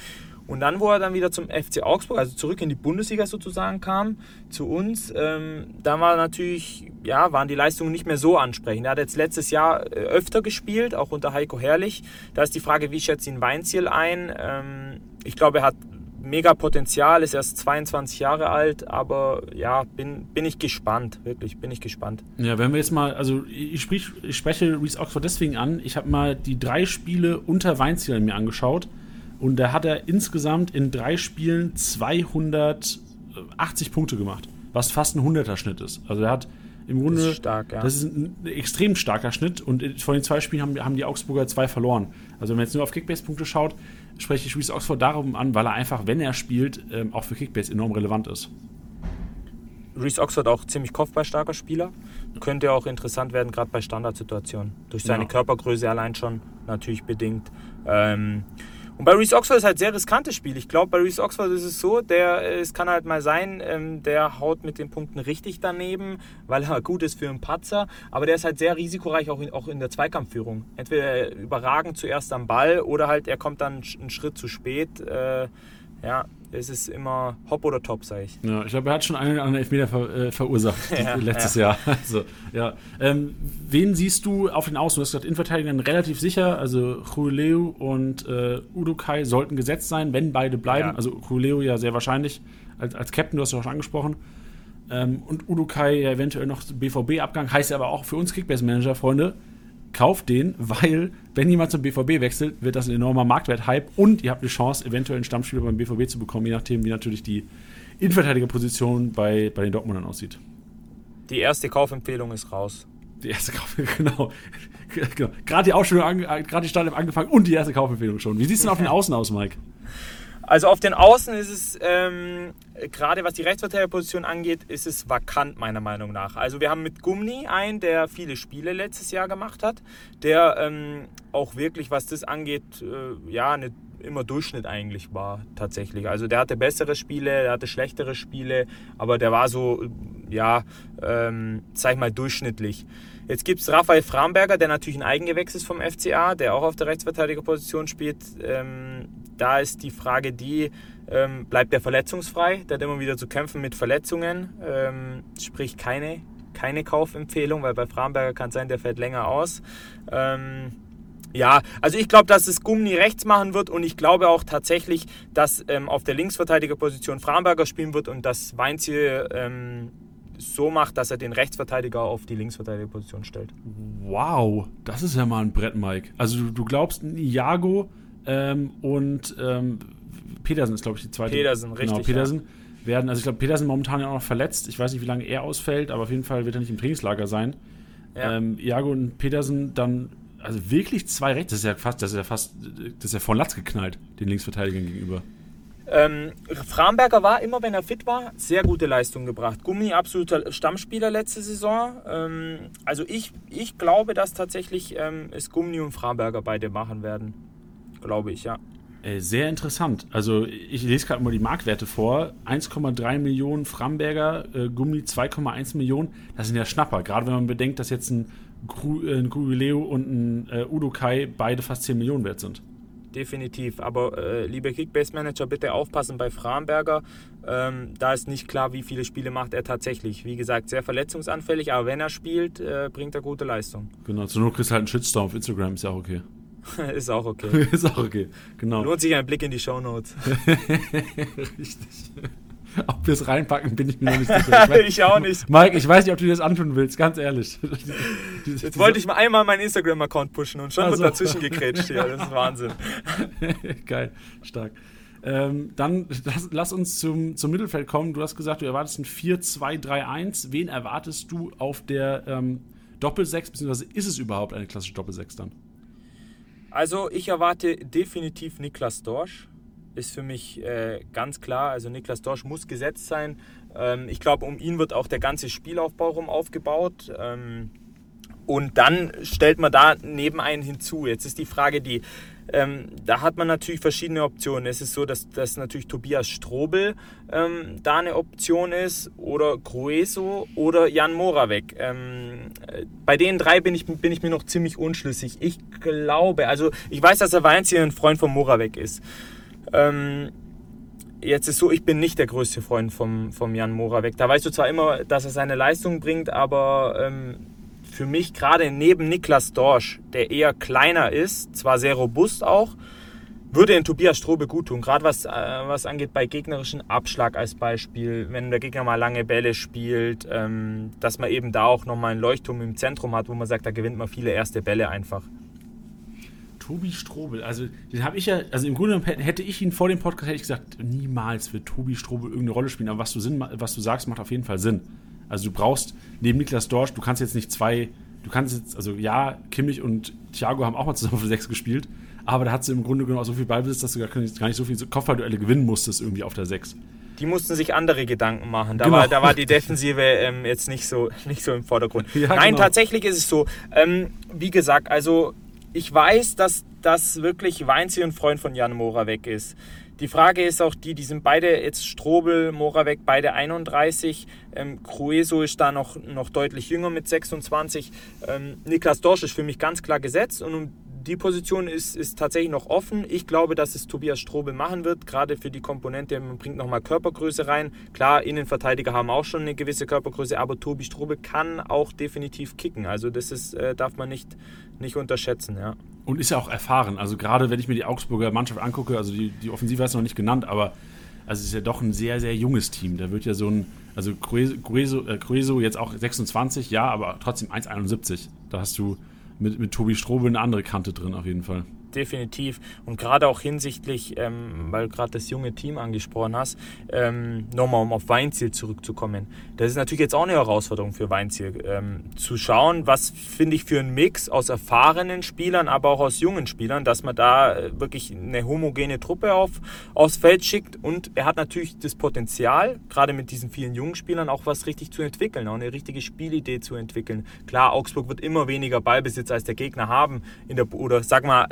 Und dann, wo er dann wieder zum FC Augsburg, also zurück in die Bundesliga sozusagen kam, zu uns, ähm, da war natürlich, ja, waren die Leistungen nicht mehr so ansprechend. Er hat jetzt letztes Jahr äh, öfter gespielt, auch unter Heiko Herrlich. Da ist die Frage, wie schätzt ihn Weinziel ein? Ähm, ich glaube, er hat mega Potenzial, ist erst 22 Jahre alt, aber ja, bin, bin ich gespannt, wirklich, bin ich gespannt. Ja, wenn wir jetzt mal, also ich, sprich, ich spreche Reese Oxford deswegen an, ich habe mal die drei Spiele unter Weinziel mir angeschaut und da hat er insgesamt in drei Spielen 280 Punkte gemacht, was fast ein 100er Schnitt ist. Also er hat im Grunde, das ist, stark, ja. das ist ein extrem starker Schnitt und von den zwei Spielen haben, haben die Augsburger zwei verloren. Also wenn man jetzt nur auf Kickbase-Punkte schaut, spreche ich Reese Oxford darum an, weil er einfach, wenn er spielt, ähm, auch für Kickbase enorm relevant ist. Reese Oxford auch ziemlich kopfballstarker Spieler. Könnte auch interessant werden, gerade bei Standardsituationen. Durch seine ja. Körpergröße allein schon natürlich bedingt. Ähm, und bei Reese Oxford ist halt sehr riskantes Spiel. Ich glaube, bei Reese Oxford ist es so, der, es kann halt mal sein, ähm, der haut mit den Punkten richtig daneben, weil er gut ist für einen Patzer. Aber der ist halt sehr risikoreich auch in, auch in der Zweikampfführung. Entweder überragend zuerst am Ball oder halt er kommt dann einen Schritt zu spät. Äh, ja, es ist immer hopp oder top, sage ich. Ja, ich glaube, er hat schon einen oder anderen Elfmeter ver, äh, verursacht ja, letztes ja. Jahr. Also, ja. Ähm, wen siehst du auf den Außen? Du hast gesagt, Innenverteidigern relativ sicher. Also Juleu und äh, Udukai sollten gesetzt sein, wenn beide bleiben. Ja. Also Juleu ja sehr wahrscheinlich als, als Captain, du hast ja auch schon angesprochen. Ähm, und Udukai ja eventuell noch BVB-Abgang. Heißt aber auch für uns Kickbase-Manager, Freunde, kauft den, weil wenn jemand zum BVB wechselt, wird das ein enormer Marktwert-Hype und ihr habt eine Chance, eventuell einen Stammspieler beim BVB zu bekommen, je nachdem, wie natürlich die Innenverteidigerposition bei, bei den Dortmundern aussieht. Die erste Kaufempfehlung ist raus. Die erste Kaufempfehlung, genau. genau. Gerade die Ausstellung, gerade die Startelf angefangen und die erste Kaufempfehlung schon. Wie sieht es denn auf den Außen aus, Mike? Also auf den Außen ist es, ähm, gerade was die Rechtsverteidigerposition angeht, ist es vakant meiner Meinung nach. Also wir haben mit Gumni einen, der viele Spiele letztes Jahr gemacht hat, der ähm, auch wirklich, was das angeht, äh, ja, eine immer Durchschnitt eigentlich war tatsächlich. Also der hatte bessere Spiele, der hatte schlechtere Spiele, aber der war so, ja, ähm, sag ich mal, durchschnittlich. Jetzt gibt es Raphael Framberger, der natürlich ein Eigengewächs ist vom FCA, der auch auf der Rechtsverteidigerposition spielt. Ähm, da ist die Frage die, ähm, bleibt er verletzungsfrei. Der hat immer wieder zu kämpfen mit Verletzungen, ähm, sprich keine, keine Kaufempfehlung, weil bei Framberger kann es sein, der fällt länger aus. Ähm, ja, also ich glaube, dass es Gummi rechts machen wird und ich glaube auch tatsächlich, dass ähm, auf der Linksverteidigerposition Framberger spielen wird und dass Weinziel ähm, so macht, dass er den Rechtsverteidiger auf die Linksverteidigerposition stellt. Wow, das ist ja mal ein Brett, Mike. Also du, du glaubst, Iago ähm, und ähm, Petersen ist, glaube ich, die zweite. Petersen, richtig. Genau, Petersen. Ja. Werden, also ich glaube, Petersen momentan ja auch noch verletzt. Ich weiß nicht, wie lange er ausfällt, aber auf jeden Fall wird er nicht im Trainingslager sein. Ja. Ähm, Iago und Petersen dann, also wirklich zwei Rechts, das ist ja fast, das ist ja fast, das ist ja von Latz geknallt, den Linksverteidigern gegenüber. Ähm, Framberger war immer, wenn er fit war, sehr gute Leistung gebracht. Gummi absoluter Stammspieler letzte Saison. Ähm, also ich, ich glaube, dass tatsächlich ähm, es Gummi und Framberger beide machen werden. Glaube ich, ja. Äh, sehr interessant. Also ich lese gerade mal die Marktwerte vor. 1,3 Millionen Framberger, äh, Gummi 2,1 Millionen. Das sind ja Schnapper. Gerade wenn man bedenkt, dass jetzt ein, Gru, äh, ein Gugileo und ein äh, Udokai beide fast 10 Millionen wert sind definitiv. Aber äh, liebe Kickbase-Manager, bitte aufpassen bei Framberger. Ähm, da ist nicht klar, wie viele Spiele macht er tatsächlich. Wie gesagt, sehr verletzungsanfällig, aber wenn er spielt, äh, bringt er gute Leistung. Genau, zur Not kriegst du halt einen Shitstorm auf Instagram, ist ja auch okay. ist auch okay. ist auch okay, genau. Lohnt sich ein Blick in die Shownotes. Richtig. Ob wir es reinpacken, bin ich mir noch nicht sicher. Ich, ich, auch nicht. Mike, ich weiß nicht, ob du das antun willst, ganz ehrlich. Jetzt wollte ich mal einmal meinen Instagram-Account pushen und schon also. wird dazwischen gegrätscht hier. Das ist Wahnsinn. Geil, stark. Ähm, dann lass, lass, uns zum, zum Mittelfeld kommen. Du hast gesagt, du erwartest ein 4-2-3-1. Wen erwartest du auf der ähm, Doppel-6, beziehungsweise ist es überhaupt eine klassische Doppel-6 dann? Also ich erwarte definitiv Niklas Dorsch ist für mich äh, ganz klar. Also Niklas Dorsch muss gesetzt sein. Ähm, ich glaube, um ihn wird auch der ganze Spielaufbau rum aufgebaut. Ähm, und dann stellt man da neben einen hinzu. Jetzt ist die Frage, die ähm, da hat man natürlich verschiedene Optionen. Es ist so, dass, dass natürlich Tobias Strobel ähm, da eine Option ist oder Grueso oder Jan Moravec. Ähm, äh, bei den drei bin ich, bin ich mir noch ziemlich unschlüssig. Ich glaube, also ich weiß, dass er Weinz hier ein Freund von Moravec ist. Ähm, jetzt ist so, ich bin nicht der größte Freund vom, vom Jan Moravec. Da weißt du zwar immer, dass er seine Leistung bringt, aber ähm, für mich gerade neben Niklas Dorsch, der eher kleiner ist, zwar sehr robust auch, würde in Tobias Strobe gut tun. Gerade was, äh, was angeht bei gegnerischen Abschlag als Beispiel, wenn der Gegner mal lange Bälle spielt, ähm, dass man eben da auch nochmal einen Leuchtturm im Zentrum hat, wo man sagt, da gewinnt man viele erste Bälle einfach. Tobi Strobel, also den habe ich ja, also im Grunde hätte ich ihn vor dem Podcast hätte ich gesagt, niemals wird Tobi Strobel irgendeine Rolle spielen, aber was du, Sinn, was du sagst, macht auf jeden Fall Sinn. Also du brauchst neben Niklas Dorsch, du kannst jetzt nicht zwei, du kannst jetzt, also ja, Kimmich und Thiago haben auch mal zusammen für sechs gespielt, aber da hat sie im Grunde genommen auch so viel Ballbesitz, dass du gar nicht, gar nicht so viele Kopfballduelle gewinnen musstest irgendwie auf der sechs. Die mussten sich andere Gedanken machen. Da, genau. war, da war die Defensive ähm, jetzt nicht so, nicht so im Vordergrund. Ja, Nein, genau. tatsächlich ist es so. Ähm, wie gesagt, also ich weiß, dass das wirklich Weinzi ein Freund von Jan Moravec ist. Die Frage ist auch die, die sind beide jetzt Strobel, Moravec, beide 31. Ähm, Crueso ist da noch, noch deutlich jünger mit 26. Ähm, Niklas Dorsch ist für mich ganz klar gesetzt und um die Position ist, ist tatsächlich noch offen. Ich glaube, dass es Tobias Strobel machen wird, gerade für die Komponente. Man bringt nochmal Körpergröße rein. Klar, Innenverteidiger haben auch schon eine gewisse Körpergröße, aber Tobi Strobel kann auch definitiv kicken. Also das ist, äh, darf man nicht, nicht unterschätzen. Ja. Und ist ja auch erfahren. Also gerade wenn ich mir die Augsburger Mannschaft angucke, also die, die Offensive ist noch nicht genannt, aber also es ist ja doch ein sehr, sehr junges Team. Da wird ja so ein, also Grueso, äh, jetzt auch 26, ja, aber trotzdem 1,71. Da hast du mit, mit Tobi Strobel eine andere Kante drin auf jeden Fall definitiv. Und gerade auch hinsichtlich, ähm, weil gerade das junge Team angesprochen hast, ähm, nochmal um auf Weinziel zurückzukommen. Das ist natürlich jetzt auch eine Herausforderung für Weinziel. Ähm, zu schauen, was finde ich für einen Mix aus erfahrenen Spielern, aber auch aus jungen Spielern, dass man da äh, wirklich eine homogene Truppe auf, aufs Feld schickt. Und er hat natürlich das Potenzial, gerade mit diesen vielen jungen Spielern, auch was richtig zu entwickeln, auch eine richtige Spielidee zu entwickeln. Klar, Augsburg wird immer weniger Ballbesitz als der Gegner haben, in der, oder sag mal,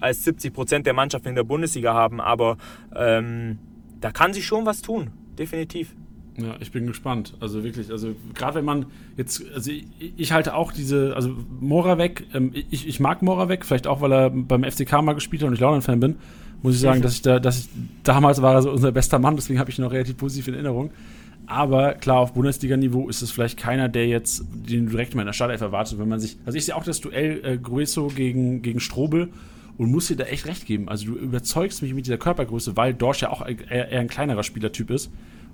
als 70 Prozent der Mannschaften in der Bundesliga haben. Aber ähm, da kann sich schon was tun, definitiv. Ja, ich bin gespannt. Also wirklich, also gerade wenn man jetzt, also ich, ich, halte auch diese, also Moravec, ähm, ich, ich mag Moravec, vielleicht auch, weil er beim FCK mal gespielt hat und ich Laudern-Fan bin. muss ich sagen, dass ich da, dass ich, damals war er so unser bester Mann, deswegen habe ich ihn noch relativ positiv in Erinnerung. Aber klar, auf Bundesliga-Niveau ist es vielleicht keiner, der jetzt den direkt mal in der Startelf erwartet, wenn man sich. Also ich sehe auch das Duell äh, Grueso gegen, gegen Strobel und muss dir da echt recht geben. Also du überzeugst mich mit dieser Körpergröße, weil Dorsch ja auch eher, ein kleinerer Spielertyp ist.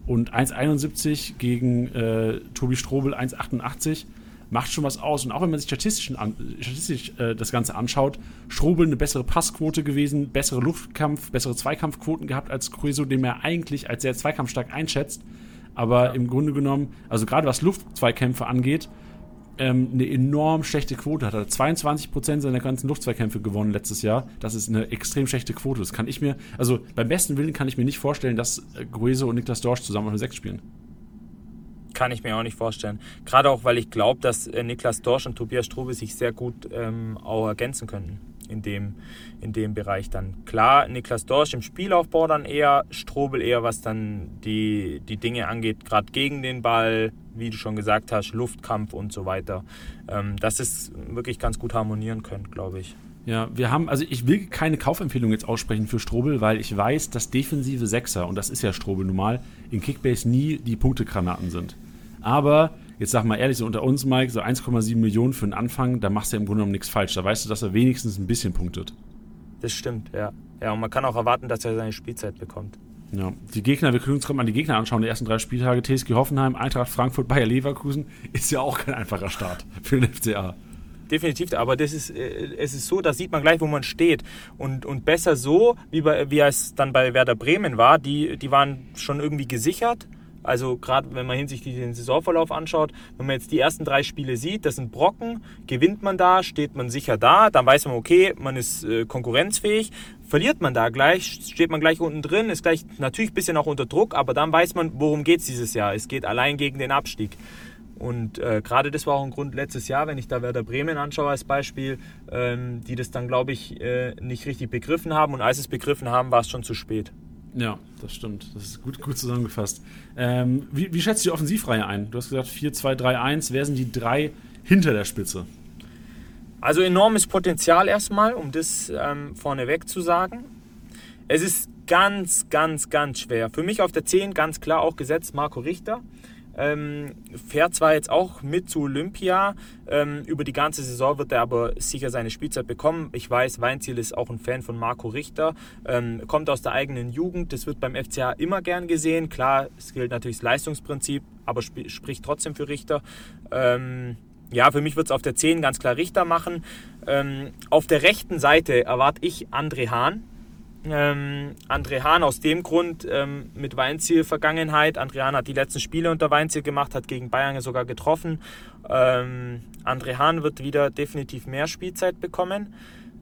Und 1,71 gegen äh, Tobi Strobel 1,88 macht schon was aus. Und auch wenn man sich statistisch, statistisch äh, das Ganze anschaut, Strobel eine bessere Passquote gewesen, bessere Luftkampf, bessere Zweikampfquoten gehabt als Crueso, den er eigentlich als sehr zweikampfstark einschätzt. Aber ja. im Grunde genommen, also gerade was Luftzweikämpfe angeht, ähm, eine enorm schlechte Quote hat. Er hat 22% seiner ganzen Luftzweikämpfe gewonnen letztes Jahr. Das ist eine extrem schlechte Quote. Das kann ich mir, also beim besten Willen kann ich mir nicht vorstellen, dass äh, Gueso und Niklas Dorsch zusammen auf eine 6 spielen. Kann ich mir auch nicht vorstellen. Gerade auch, weil ich glaube, dass äh, Niklas Dorsch und Tobias Strube sich sehr gut ähm, auch ergänzen könnten in dem, in dem Bereich dann. Klar, Niklas Dorsch im Spielaufbau dann eher, Strobel eher, was dann die, die Dinge angeht, gerade gegen den Ball, wie du schon gesagt hast, Luftkampf und so weiter. Ähm, dass es wirklich ganz gut harmonieren können, glaube ich. Ja, wir haben, also ich will keine Kaufempfehlung jetzt aussprechen für Strobel, weil ich weiß, dass defensive Sechser, und das ist ja Strobel normal, in Kickbase nie die Punktegranaten sind. Aber jetzt sag mal ehrlich, so unter uns, Mike, so 1,7 Millionen für den Anfang, da machst du ja im Grunde genommen nichts falsch. Da weißt du, dass er wenigstens ein bisschen punktet. Das stimmt, ja. Ja, und man kann auch erwarten, dass er seine Spielzeit bekommt. Ja, die Gegner, wir können uns gerade mal die Gegner anschauen, die ersten drei Spieltage. TSG Hoffenheim, Eintracht Frankfurt, Bayer Leverkusen, ist ja auch kein einfacher Start für den FCA definitiv, aber das ist, äh, es ist so, da sieht man gleich, wo man steht. Und, und besser so, wie, bei, wie es dann bei Werder Bremen war, die, die waren schon irgendwie gesichert. Also gerade wenn man hinsichtlich den Saisonverlauf anschaut, wenn man jetzt die ersten drei Spiele sieht, das sind Brocken, gewinnt man da, steht man sicher da, dann weiß man, okay, man ist äh, konkurrenzfähig. Verliert man da gleich, steht man gleich unten drin, ist gleich natürlich ein bisschen auch unter Druck, aber dann weiß man, worum geht es dieses Jahr. Es geht allein gegen den Abstieg. Und äh, gerade das war auch ein Grund letztes Jahr, wenn ich da Werder Bremen anschaue als Beispiel, ähm, die das dann, glaube ich, äh, nicht richtig begriffen haben. Und als es begriffen haben, war es schon zu spät. Ja, das stimmt. Das ist gut, gut zusammengefasst. Ähm, wie, wie schätzt du die Offensivreihe ein? Du hast gesagt 4, 2, 3, 1. Wer sind die drei hinter der Spitze? Also enormes Potenzial erstmal, um das ähm, vorneweg zu sagen. Es ist ganz, ganz, ganz schwer. Für mich auf der 10 ganz klar auch gesetzt Marco Richter. Ähm, fährt zwar jetzt auch mit zu Olympia, ähm, über die ganze Saison wird er aber sicher seine Spielzeit bekommen. Ich weiß, Weinziel ist auch ein Fan von Marco Richter, ähm, kommt aus der eigenen Jugend, das wird beim FCA immer gern gesehen. Klar, es gilt natürlich das Leistungsprinzip, aber sp spricht trotzdem für Richter. Ähm, ja, für mich wird es auf der 10 ganz klar Richter machen. Ähm, auf der rechten Seite erwarte ich André Hahn ähm, André Hahn aus dem Grund ähm, mit Weinziel-Vergangenheit. André Hahn hat die letzten Spiele unter Weinziel gemacht, hat gegen Bayern sogar getroffen. Ähm, André Hahn wird wieder definitiv mehr Spielzeit bekommen.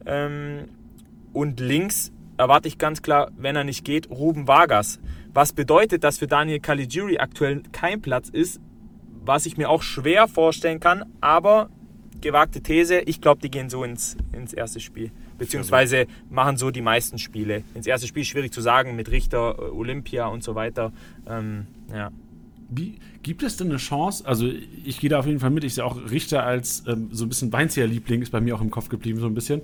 Ähm, und links erwarte ich ganz klar, wenn er nicht geht, Ruben Vargas. Was bedeutet, dass für Daniel Caligiuri aktuell kein Platz ist, was ich mir auch schwer vorstellen kann, aber gewagte These, ich glaube, die gehen so ins, ins erste Spiel beziehungsweise machen so die meisten Spiele. Ins erste Spiel schwierig zu sagen mit Richter, äh, Olympia und so weiter. Ähm, ja. Wie, gibt es denn eine Chance? Also, ich gehe da auf jeden Fall mit. Ich sehe auch Richter als ähm, so ein bisschen Weinzieher-Liebling, ist bei mir auch im Kopf geblieben, so ein bisschen.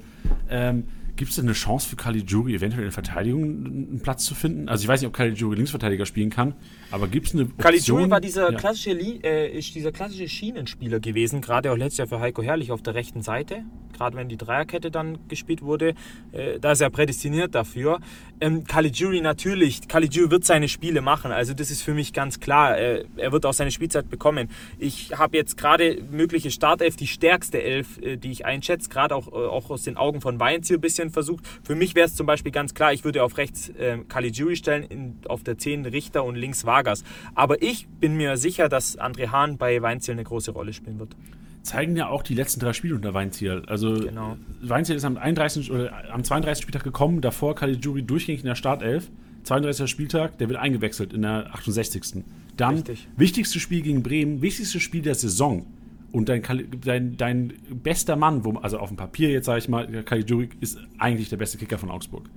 Ähm, Gibt es denn eine Chance für Caligiuri, eventuell in der Verteidigung einen Platz zu finden? Also ich weiß nicht, ob Caligiuri Linksverteidiger spielen kann, aber gibt es eine Option? Caligiuri war dieser, ja. klassische, äh, ist dieser klassische Schienenspieler gewesen, gerade auch letztes Jahr für Heiko Herrlich auf der rechten Seite, gerade wenn die Dreierkette dann gespielt wurde. Äh, da ist er prädestiniert dafür. Ähm, Caligiuri natürlich, Caligiuri wird seine Spiele machen, also das ist für mich ganz klar. Äh, er wird auch seine Spielzeit bekommen. Ich habe jetzt gerade mögliche Startelf, die stärkste Elf, äh, die ich einschätze, gerade auch, äh, auch aus den Augen von Weinziel ein bisschen versucht. Für mich wäre es zum Beispiel ganz klar, ich würde auf rechts äh, Caligiuri stellen, in, auf der 10 Richter und links Vargas. Aber ich bin mir sicher, dass André Hahn bei Weinziel eine große Rolle spielen wird zeigen ja auch die letzten drei Spiele unter Weinziel. Also genau. Weinziel ist am 31. oder am 32. Spieltag gekommen, davor Caligiuri durchgängig in der Startelf. 32. Spieltag, der wird eingewechselt in der 68. Dann Richtig. wichtigstes Spiel gegen Bremen, wichtigstes Spiel der Saison und dein, dein, dein bester Mann, wo, also auf dem Papier jetzt sage ich mal, Caligiuri ist eigentlich der beste Kicker von Augsburg.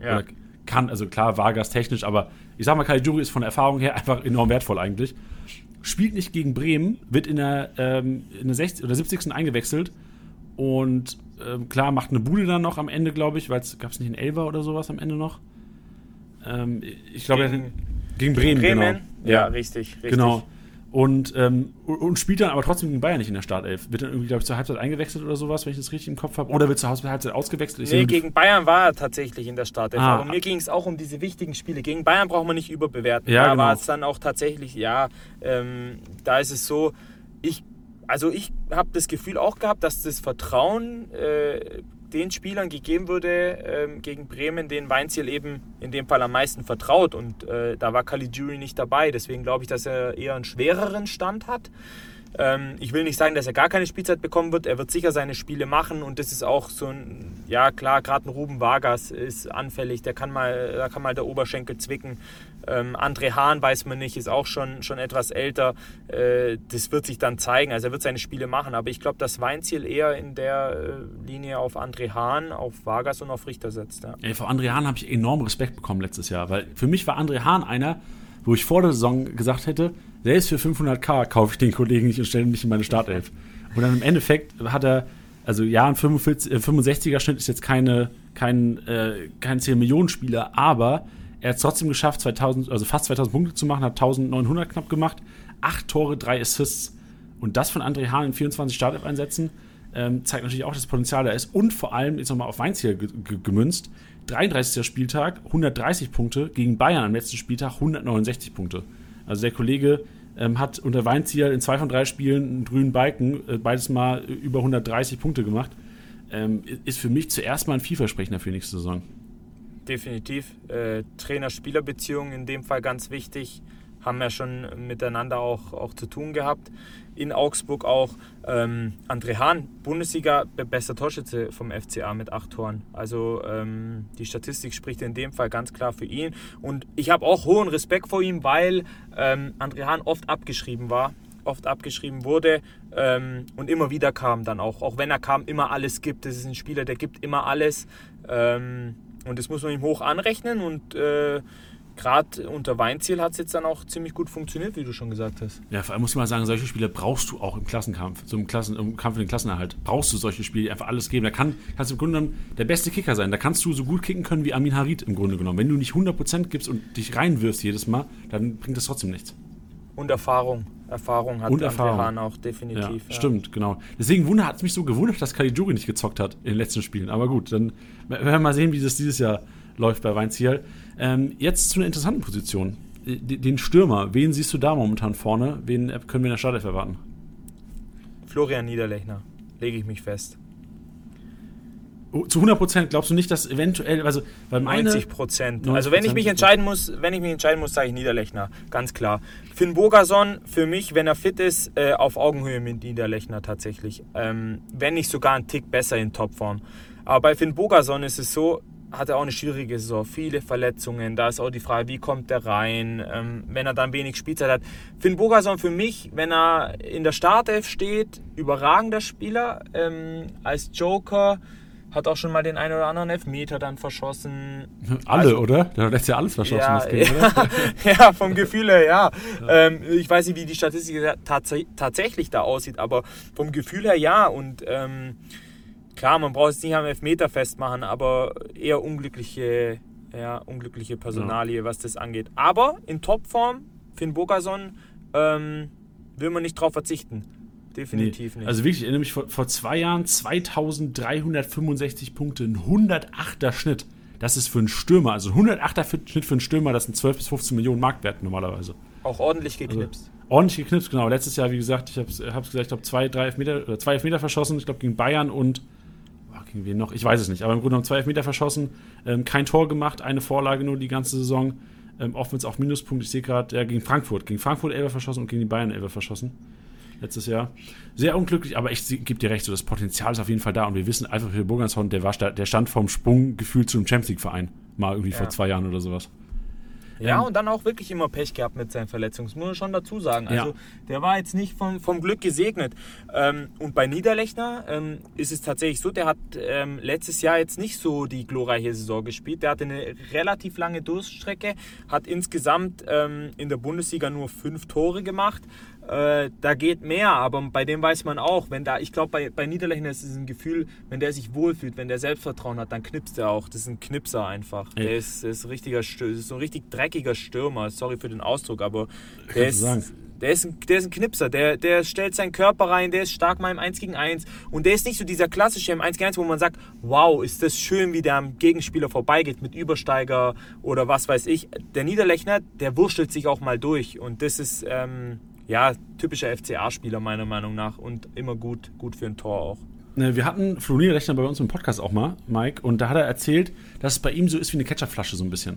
Ja. Oder kann, also klar, Vargas technisch, aber ich sag mal, Caligiuri ist von der Erfahrung her einfach enorm wertvoll eigentlich. Spielt nicht gegen Bremen, wird in der, ähm, in der 60. oder 70. eingewechselt Und ähm, klar, macht eine Bude dann noch am Ende, glaube ich, weil es gab es nicht einen Elver oder sowas am Ende noch. Ähm, ich glaube, gegen, gegen, Bremen. Bremen? Genau. Ja, ja, richtig, richtig. Genau. Und, ähm, und spielt dann aber trotzdem gegen Bayern nicht in der Startelf. Wird dann irgendwie, glaube ich, zur Halbzeit eingewechselt oder sowas, wenn ich das richtig im Kopf habe. Oder wird zur Halbzeit ausgewechselt? Ich nee, gegen Bayern war er tatsächlich in der Startelf. Ah. Aber mir ging es auch um diese wichtigen Spiele. Gegen Bayern braucht man nicht überbewerten. Ja, da genau. war es dann auch tatsächlich, ja, ähm, da ist es so, ich also ich habe das Gefühl auch gehabt, dass das Vertrauen äh, den Spielern gegeben wurde ähm, gegen Bremen, den Weinziel eben in dem Fall am meisten vertraut. Und äh, da war Caligiuri nicht dabei. Deswegen glaube ich, dass er eher einen schwereren Stand hat. Ähm, ich will nicht sagen, dass er gar keine Spielzeit bekommen wird. Er wird sicher seine Spiele machen und das ist auch so ein, ja klar, gerade ein Ruben Vargas ist anfällig. Der kann mal, da kann mal der Oberschenkel zwicken. Ähm, André Hahn weiß man nicht, ist auch schon, schon etwas älter. Äh, das wird sich dann zeigen. Also er wird seine Spiele machen. Aber ich glaube, dass Weinziel eher in der äh, Linie auf André Hahn, auf Vargas und auf Richter setzt. Ja. Ey, vor André Hahn habe ich enorm Respekt bekommen letztes Jahr, weil für mich war André Hahn einer, wo ich vor der Saison gesagt hätte, selbst für 500k kaufe ich den Kollegen nicht und stelle ihn nicht in meine Startelf. Und dann im Endeffekt hat er, also ja, ein 45, äh, 65er Schnitt ist jetzt keine, kein, äh, kein 10 Millionen Spieler, aber er hat es trotzdem geschafft, 2000, also fast 2000 Punkte zu machen, hat 1900 knapp gemacht, 8 Tore, 3 Assists. Und das von André Hahn in 24 Startelf-Einsätzen ähm, zeigt natürlich auch, dass das Potenzial da ist. Und vor allem, jetzt nochmal auf Weinziel gemünzt, 33. Spieltag, 130 Punkte, gegen Bayern am letzten Spieltag 169 Punkte. Also der Kollege ähm, hat unter Weinziel in zwei von drei Spielen einen grünen Balken, äh, beides Mal über 130 Punkte gemacht. Ähm, ist für mich zuerst mal ein vielversprechender für nächste Saison. Definitiv. Äh, Trainer-Spieler-Beziehungen in dem Fall ganz wichtig haben ja schon miteinander auch, auch zu tun gehabt. In Augsburg auch ähm, André Hahn, Bundesliga, bester Torschütze vom FCA mit acht Toren. Also ähm, die Statistik spricht in dem Fall ganz klar für ihn. Und ich habe auch hohen Respekt vor ihm, weil ähm, André Hahn oft abgeschrieben war oft abgeschrieben wurde ähm, und immer wieder kam dann auch. Auch wenn er kam, immer alles gibt. Das ist ein Spieler, der gibt immer alles. Ähm, und das muss man ihm hoch anrechnen und äh, gerade unter Weinziel hat es jetzt dann auch ziemlich gut funktioniert, wie du schon gesagt hast. Ja, vor allem muss man sagen, solche Spiele brauchst du auch im Klassenkampf, so im, Klassen, im Kampf für den Klassenerhalt. Brauchst du solche Spiele, die einfach alles geben. Da kann, kannst du im Grunde genommen der beste Kicker sein. Da kannst du so gut kicken können wie Amin Harid im Grunde genommen. Wenn du nicht 100% gibst und dich reinwirfst jedes Mal, dann bringt das trotzdem nichts. Und Erfahrung. Erfahrung hat und Erfahrung. Hahn auch definitiv. Ja, ja. Stimmt, genau. Deswegen hat es mich so gewundert, dass Caligiuri nicht gezockt hat in den letzten Spielen. Aber gut, dann werden wir mal sehen, wie das dieses Jahr läuft bei Weinziel. Ähm, jetzt zu einer interessanten Position. Den Stürmer, wen siehst du da momentan vorne? Wen können wir in der Startelf erwarten? Florian Niederlechner, lege ich mich fest. Oh, zu 100 Prozent glaubst du nicht, dass eventuell, also meine 90 Prozent. Also wenn ich mich entscheiden muss, wenn ich mich entscheiden muss, sage ich Niederlechner, ganz klar. Finn Bogerson für mich, wenn er fit ist, äh, auf Augenhöhe mit Niederlechner tatsächlich. Ähm, wenn nicht sogar ein Tick besser in Topform. Aber bei Finn Bogerson ist es so, hat er auch eine schwierige Saison, viele Verletzungen. Da ist auch die Frage, wie kommt er rein, ähm, wenn er dann wenig Spielzeit hat. Finn Bogerson für mich, wenn er in der Startelf steht, überragender Spieler. Ähm, als Joker hat auch schon mal den einen oder anderen Elfmeter dann verschossen. Alle, also, oder? Der lässt ja alles verschossen. Ja, Game, ja, ja, vom Gefühl her, ja. ja. Ähm, ich weiß nicht, wie die Statistik tats tatsächlich da aussieht, aber vom Gefühl her ja. Und ähm, klar, man braucht es nicht am Elfmeter festmachen, aber eher unglückliche, ja, unglückliche Personalie, ja. was das angeht. Aber in Topform, Finn Bogason, ähm, will man nicht drauf verzichten. Definitiv nee. nicht. Also wirklich, ich erinnere mich vor, vor zwei Jahren 2365 Punkte, ein 108er Schnitt. Das ist für einen Stürmer, also ein 108er Schnitt für einen Stürmer, das sind 12 bis 15 Millionen Marktwert normalerweise. Auch ordentlich geknipst. Also, ordentlich geknipst, genau. Letztes Jahr, wie gesagt, ich habe es gesagt, ich glaube, zwei, drei Elfmeter, zwei Elfmeter verschossen, ich glaube, gegen Bayern und gegen wen noch? Ich weiß es nicht. Aber im Grunde genommen zwei Elfmeter verschossen, ähm, kein Tor gemacht, eine Vorlage nur die ganze Saison. Ähm, Offense auch Minuspunkt. Ich sehe gerade, ja, gegen Frankfurt. Gegen Frankfurt Elfer verschossen und gegen die Bayern Elfer verschossen. Letztes Jahr. Sehr unglücklich, aber ich gebe dir recht, so das Potenzial ist auf jeden Fall da. Und wir wissen einfach für Burgershorn, der, war, der stand vom Sprung gefühlt zu einem Champions League-Verein. Mal irgendwie ja. vor zwei Jahren oder sowas. Ja, und dann auch wirklich immer Pech gehabt mit seinen Verletzungen. Das muss man schon dazu sagen. Also, ja. der war jetzt nicht vom, vom Glück gesegnet. Ähm, und bei Niederlechner ähm, ist es tatsächlich so, der hat ähm, letztes Jahr jetzt nicht so die glorreiche Saison gespielt. Der hatte eine relativ lange Durststrecke, hat insgesamt ähm, in der Bundesliga nur fünf Tore gemacht. Äh, da geht mehr, aber bei dem weiß man auch, wenn da, ich glaube, bei, bei Niederlechner ist es ein Gefühl, wenn der sich wohlfühlt, wenn der Selbstvertrauen hat, dann knipst er auch. Das ist ein Knipser einfach. Ja. Der ist, ist, richtiger, ist so ein richtig dreckiger Stürmer. Sorry für den Ausdruck, aber der ist, der ist, ein, der ist ein Knipser, der, der stellt seinen Körper rein, der ist stark mal im 1 gegen 1 und der ist nicht so dieser klassische im 1 gegen 1, wo man sagt, wow, ist das schön, wie der am Gegenspieler vorbeigeht mit Übersteiger oder was weiß ich. Der Niederlechner, der wurschtelt sich auch mal durch und das ist ähm, ja typischer FCA-Spieler meiner Meinung nach und immer gut, gut für ein Tor auch. Ne, wir hatten Flo Niederlechner bei uns im Podcast auch mal, Mike, und da hat er erzählt, dass es bei ihm so ist wie eine Ketchupflasche so ein bisschen.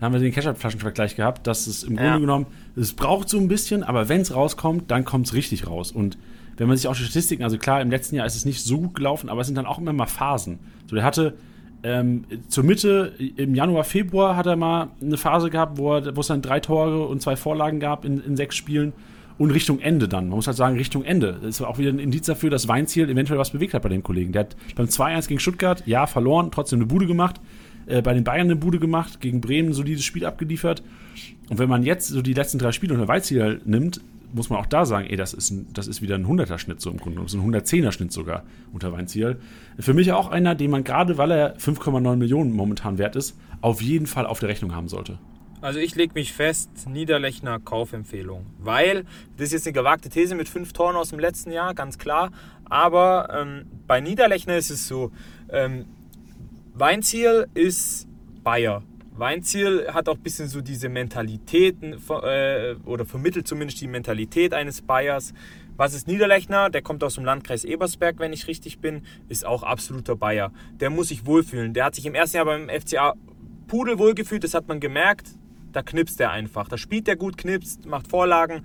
Da haben wir den Ketchup-Flaschenvergleich gehabt, dass es im Grunde genommen, es braucht so ein bisschen, aber wenn es rauskommt, dann kommt es richtig raus. Und wenn man sich auch die Statistiken, also klar, im letzten Jahr ist es nicht so gut gelaufen, aber es sind dann auch immer mal Phasen. So, der hatte ähm, zur Mitte, im Januar, Februar hat er mal eine Phase gehabt, wo, er, wo es dann drei Tore und zwei Vorlagen gab in, in sechs Spielen. Und Richtung Ende dann. Man muss halt sagen, Richtung Ende. Das war auch wieder ein Indiz dafür, dass Weinziel eventuell was bewegt hat bei dem Kollegen. Der hat beim 2-1 gegen Stuttgart, ja, verloren, trotzdem eine Bude gemacht äh, bei den Bayern eine Bude gemacht, gegen Bremen ein solides Spiel abgeliefert. Und wenn man jetzt so die letzten drei Spiele unter Weiziel nimmt, muss man auch da sagen, ey, das ist, ein, das ist wieder ein 100er-Schnitt so im Grunde genommen, ein 110er-Schnitt sogar unter Weinziel. Für mich auch einer, den man gerade, weil er 5,9 Millionen momentan wert ist, auf jeden Fall auf der Rechnung haben sollte. Also ich lege mich fest, Niederlechner Kaufempfehlung. Weil, das ist jetzt eine gewagte These mit fünf Toren aus dem letzten Jahr, ganz klar. Aber ähm, bei Niederlechner ist es so, ähm, Weinziel ist Bayer. Weinziel hat auch ein bisschen so diese Mentalitäten äh, oder vermittelt zumindest die Mentalität eines Bayers. Was ist Niederlechner? Der kommt aus dem Landkreis Ebersberg, wenn ich richtig bin, ist auch absoluter Bayer. Der muss sich wohlfühlen. Der hat sich im ersten Jahr beim FCA Pudel wohlgefühlt, das hat man gemerkt. Da knipst er einfach. Da spielt er gut, knipst, macht Vorlagen.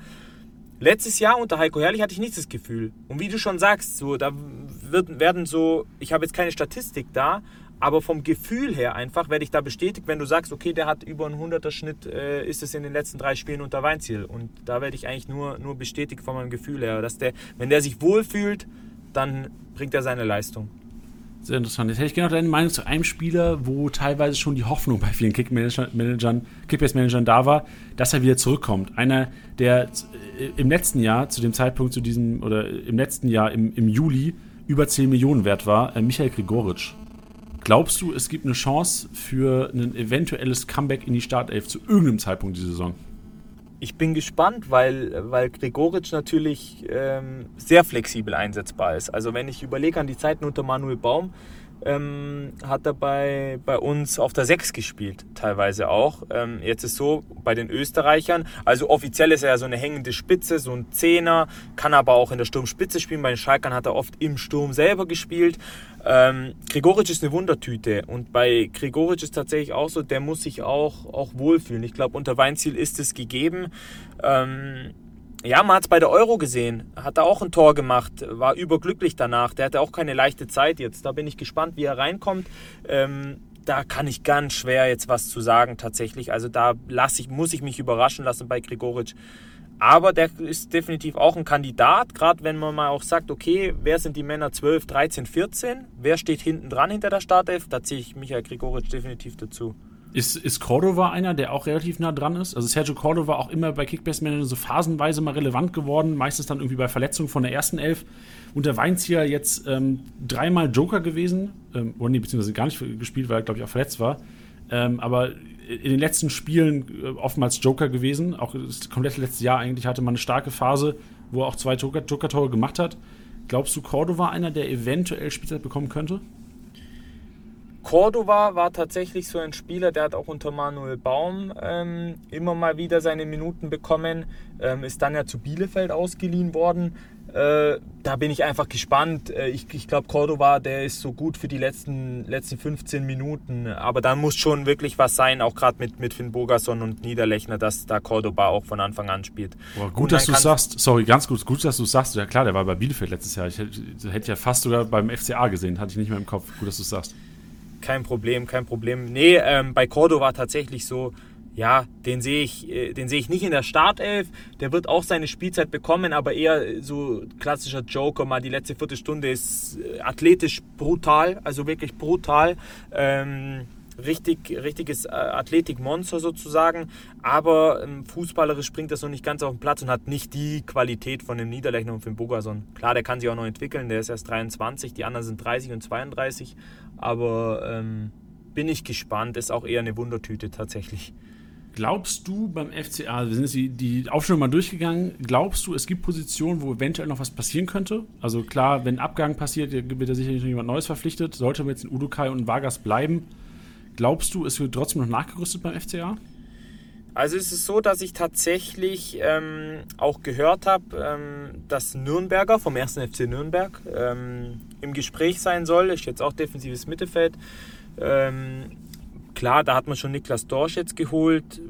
Letztes Jahr unter Heiko Herrlich hatte ich nicht das Gefühl. Und wie du schon sagst, so, da wird, werden so, ich habe jetzt keine Statistik da, aber vom Gefühl her einfach werde ich da bestätigt, wenn du sagst, okay, der hat über einen 100er Schnitt, äh, ist es in den letzten drei Spielen unter Weinziel. Und da werde ich eigentlich nur, nur bestätigt von meinem Gefühl her, dass der, wenn der sich wohlfühlt, dann bringt er seine Leistung. Sehr interessant. Jetzt hätte ich gerne noch deine Meinung zu einem Spieler, wo teilweise schon die Hoffnung bei vielen Kickbase-Managern Kickbase da war, dass er wieder zurückkommt. Einer, der äh, im letzten Jahr, zu dem Zeitpunkt, zu diesem, oder im letzten Jahr, im, im Juli, über 10 Millionen wert war, äh, Michael Grigoric. Glaubst du, es gibt eine Chance für ein eventuelles Comeback in die Startelf zu irgendeinem Zeitpunkt dieser Saison? Ich bin gespannt, weil, weil Gregoritsch natürlich ähm, sehr flexibel einsetzbar ist. Also wenn ich überlege an die Zeiten unter Manuel Baum, ähm, hat er bei, bei uns auf der 6 gespielt, teilweise auch. Ähm, jetzt ist so bei den Österreichern, also offiziell ist er ja so eine hängende Spitze, so ein Zehner, kann aber auch in der Sturmspitze spielen. Bei den Schalkern hat er oft im Sturm selber gespielt. Ähm, Grigoric ist eine Wundertüte und bei Grigoric ist tatsächlich auch so, der muss sich auch, auch wohlfühlen. Ich glaube, unter Weinziel ist es gegeben. Ähm, ja, man hat es bei der Euro gesehen. Hat er auch ein Tor gemacht, war überglücklich danach. Der hatte auch keine leichte Zeit jetzt. Da bin ich gespannt, wie er reinkommt. Ähm, da kann ich ganz schwer jetzt was zu sagen tatsächlich. Also da lass ich, muss ich mich überraschen lassen bei Grigoric. Aber der ist definitiv auch ein Kandidat, gerade wenn man mal auch sagt, okay, wer sind die Männer 12, 13, 14? Wer steht hinten dran hinter der Startelf? Da ziehe ich Michael Grigoric definitiv dazu. Ist, ist Cordova einer, der auch relativ nah dran ist? Also Sergio Cordova auch immer bei Kickbase Manager so phasenweise mal relevant geworden, meistens dann irgendwie bei Verletzungen von der ersten Elf. Und der Weinzieher jetzt ähm, dreimal Joker gewesen, ähm, oder nee, beziehungsweise gar nicht gespielt, weil er, glaube ich, auch verletzt war. Ähm, aber in den letzten Spielen äh, oftmals Joker gewesen. Auch das komplette letzte Jahr eigentlich hatte man eine starke Phase, wo er auch zwei Joker-Tore Joker gemacht hat. Glaubst du, Cordova einer, der eventuell Spielzeit bekommen könnte? Cordova war tatsächlich so ein Spieler, der hat auch unter Manuel Baum ähm, immer mal wieder seine Minuten bekommen, ähm, ist dann ja zu Bielefeld ausgeliehen worden. Äh, da bin ich einfach gespannt. Äh, ich, ich glaube, Cordova, der ist so gut für die letzten, letzten 15 Minuten. Aber da muss schon wirklich was sein, auch gerade mit, mit Finn Bogerson und Niederlechner, dass da Cordova auch von Anfang an spielt. Boah, gut, dass du sagst. Sorry, ganz gut, gut, dass du sagst. Ja klar, der war bei Bielefeld letztes Jahr. Ich hätte, hätte ja fast sogar beim FCA gesehen, hatte ich nicht mehr im Kopf. Gut, dass du sagst kein Problem, kein Problem. Nee, ähm, bei Cordova tatsächlich so, ja, den sehe ich, äh, den ich nicht in der Startelf. Der wird auch seine Spielzeit bekommen, aber eher so klassischer Joker. Mal die letzte Viertelstunde ist äh, athletisch brutal, also wirklich brutal. Ähm, richtig, richtiges äh, Athletikmonster sozusagen, aber ähm, fußballerisch springt das noch nicht ganz auf den Platz und hat nicht die Qualität von dem Niederlechner und dem Bogason. Klar, der kann sich auch noch entwickeln, der ist erst 23, die anderen sind 30 und 32, aber ähm, bin ich gespannt, ist auch eher eine Wundertüte tatsächlich. Glaubst du beim FCA, wir sind jetzt die, die Aufstellung mal durchgegangen, glaubst du, es gibt Positionen, wo eventuell noch was passieren könnte? Also klar, wenn Abgang passiert, wird da sicherlich noch jemand Neues verpflichtet. Sollte man jetzt in Udukai und Vargas bleiben, glaubst du, es wird trotzdem noch nachgerüstet beim FCA? Also es ist so, dass ich tatsächlich ähm, auch gehört habe, ähm, dass Nürnberger vom 1. FC Nürnberg ähm, im Gespräch sein soll. Ist jetzt auch defensives Mittelfeld. Ähm, Klar, da hat man schon Niklas Dorsch jetzt geholt.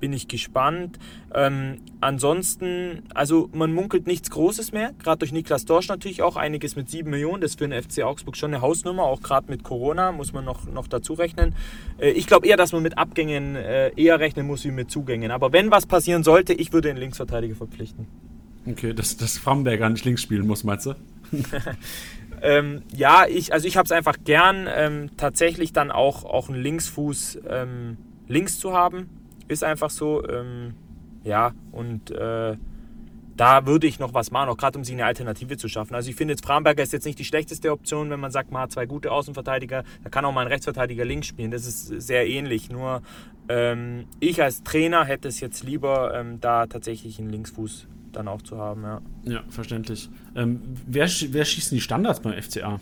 Bin ich gespannt. Ähm, ansonsten, also man munkelt nichts Großes mehr. Gerade durch Niklas Dorsch natürlich auch einiges mit 7 Millionen. Das ist für den FC Augsburg schon eine Hausnummer. Auch gerade mit Corona muss man noch, noch dazu rechnen. Äh, ich glaube eher, dass man mit Abgängen äh, eher rechnen muss wie mit Zugängen. Aber wenn was passieren sollte, ich würde den Linksverteidiger verpflichten. Okay, dass, dass Framberger nicht links spielen muss, meinst du? Ähm, ja, ich, also ich habe es einfach gern, ähm, tatsächlich dann auch, auch einen Linksfuß ähm, links zu haben. Ist einfach so. Ähm, ja, und äh, da würde ich noch was machen, auch gerade um sich eine Alternative zu schaffen. Also ich finde jetzt Framberger ist jetzt nicht die schlechteste Option, wenn man sagt, man hat zwei gute Außenverteidiger, da kann auch mal ein Rechtsverteidiger links spielen. Das ist sehr ähnlich. Nur ähm, ich als Trainer hätte es jetzt lieber, ähm, da tatsächlich einen Linksfuß dann auch zu haben, ja. Ja, verständlich. Ähm, wer, wer schießt die Standards beim FCA?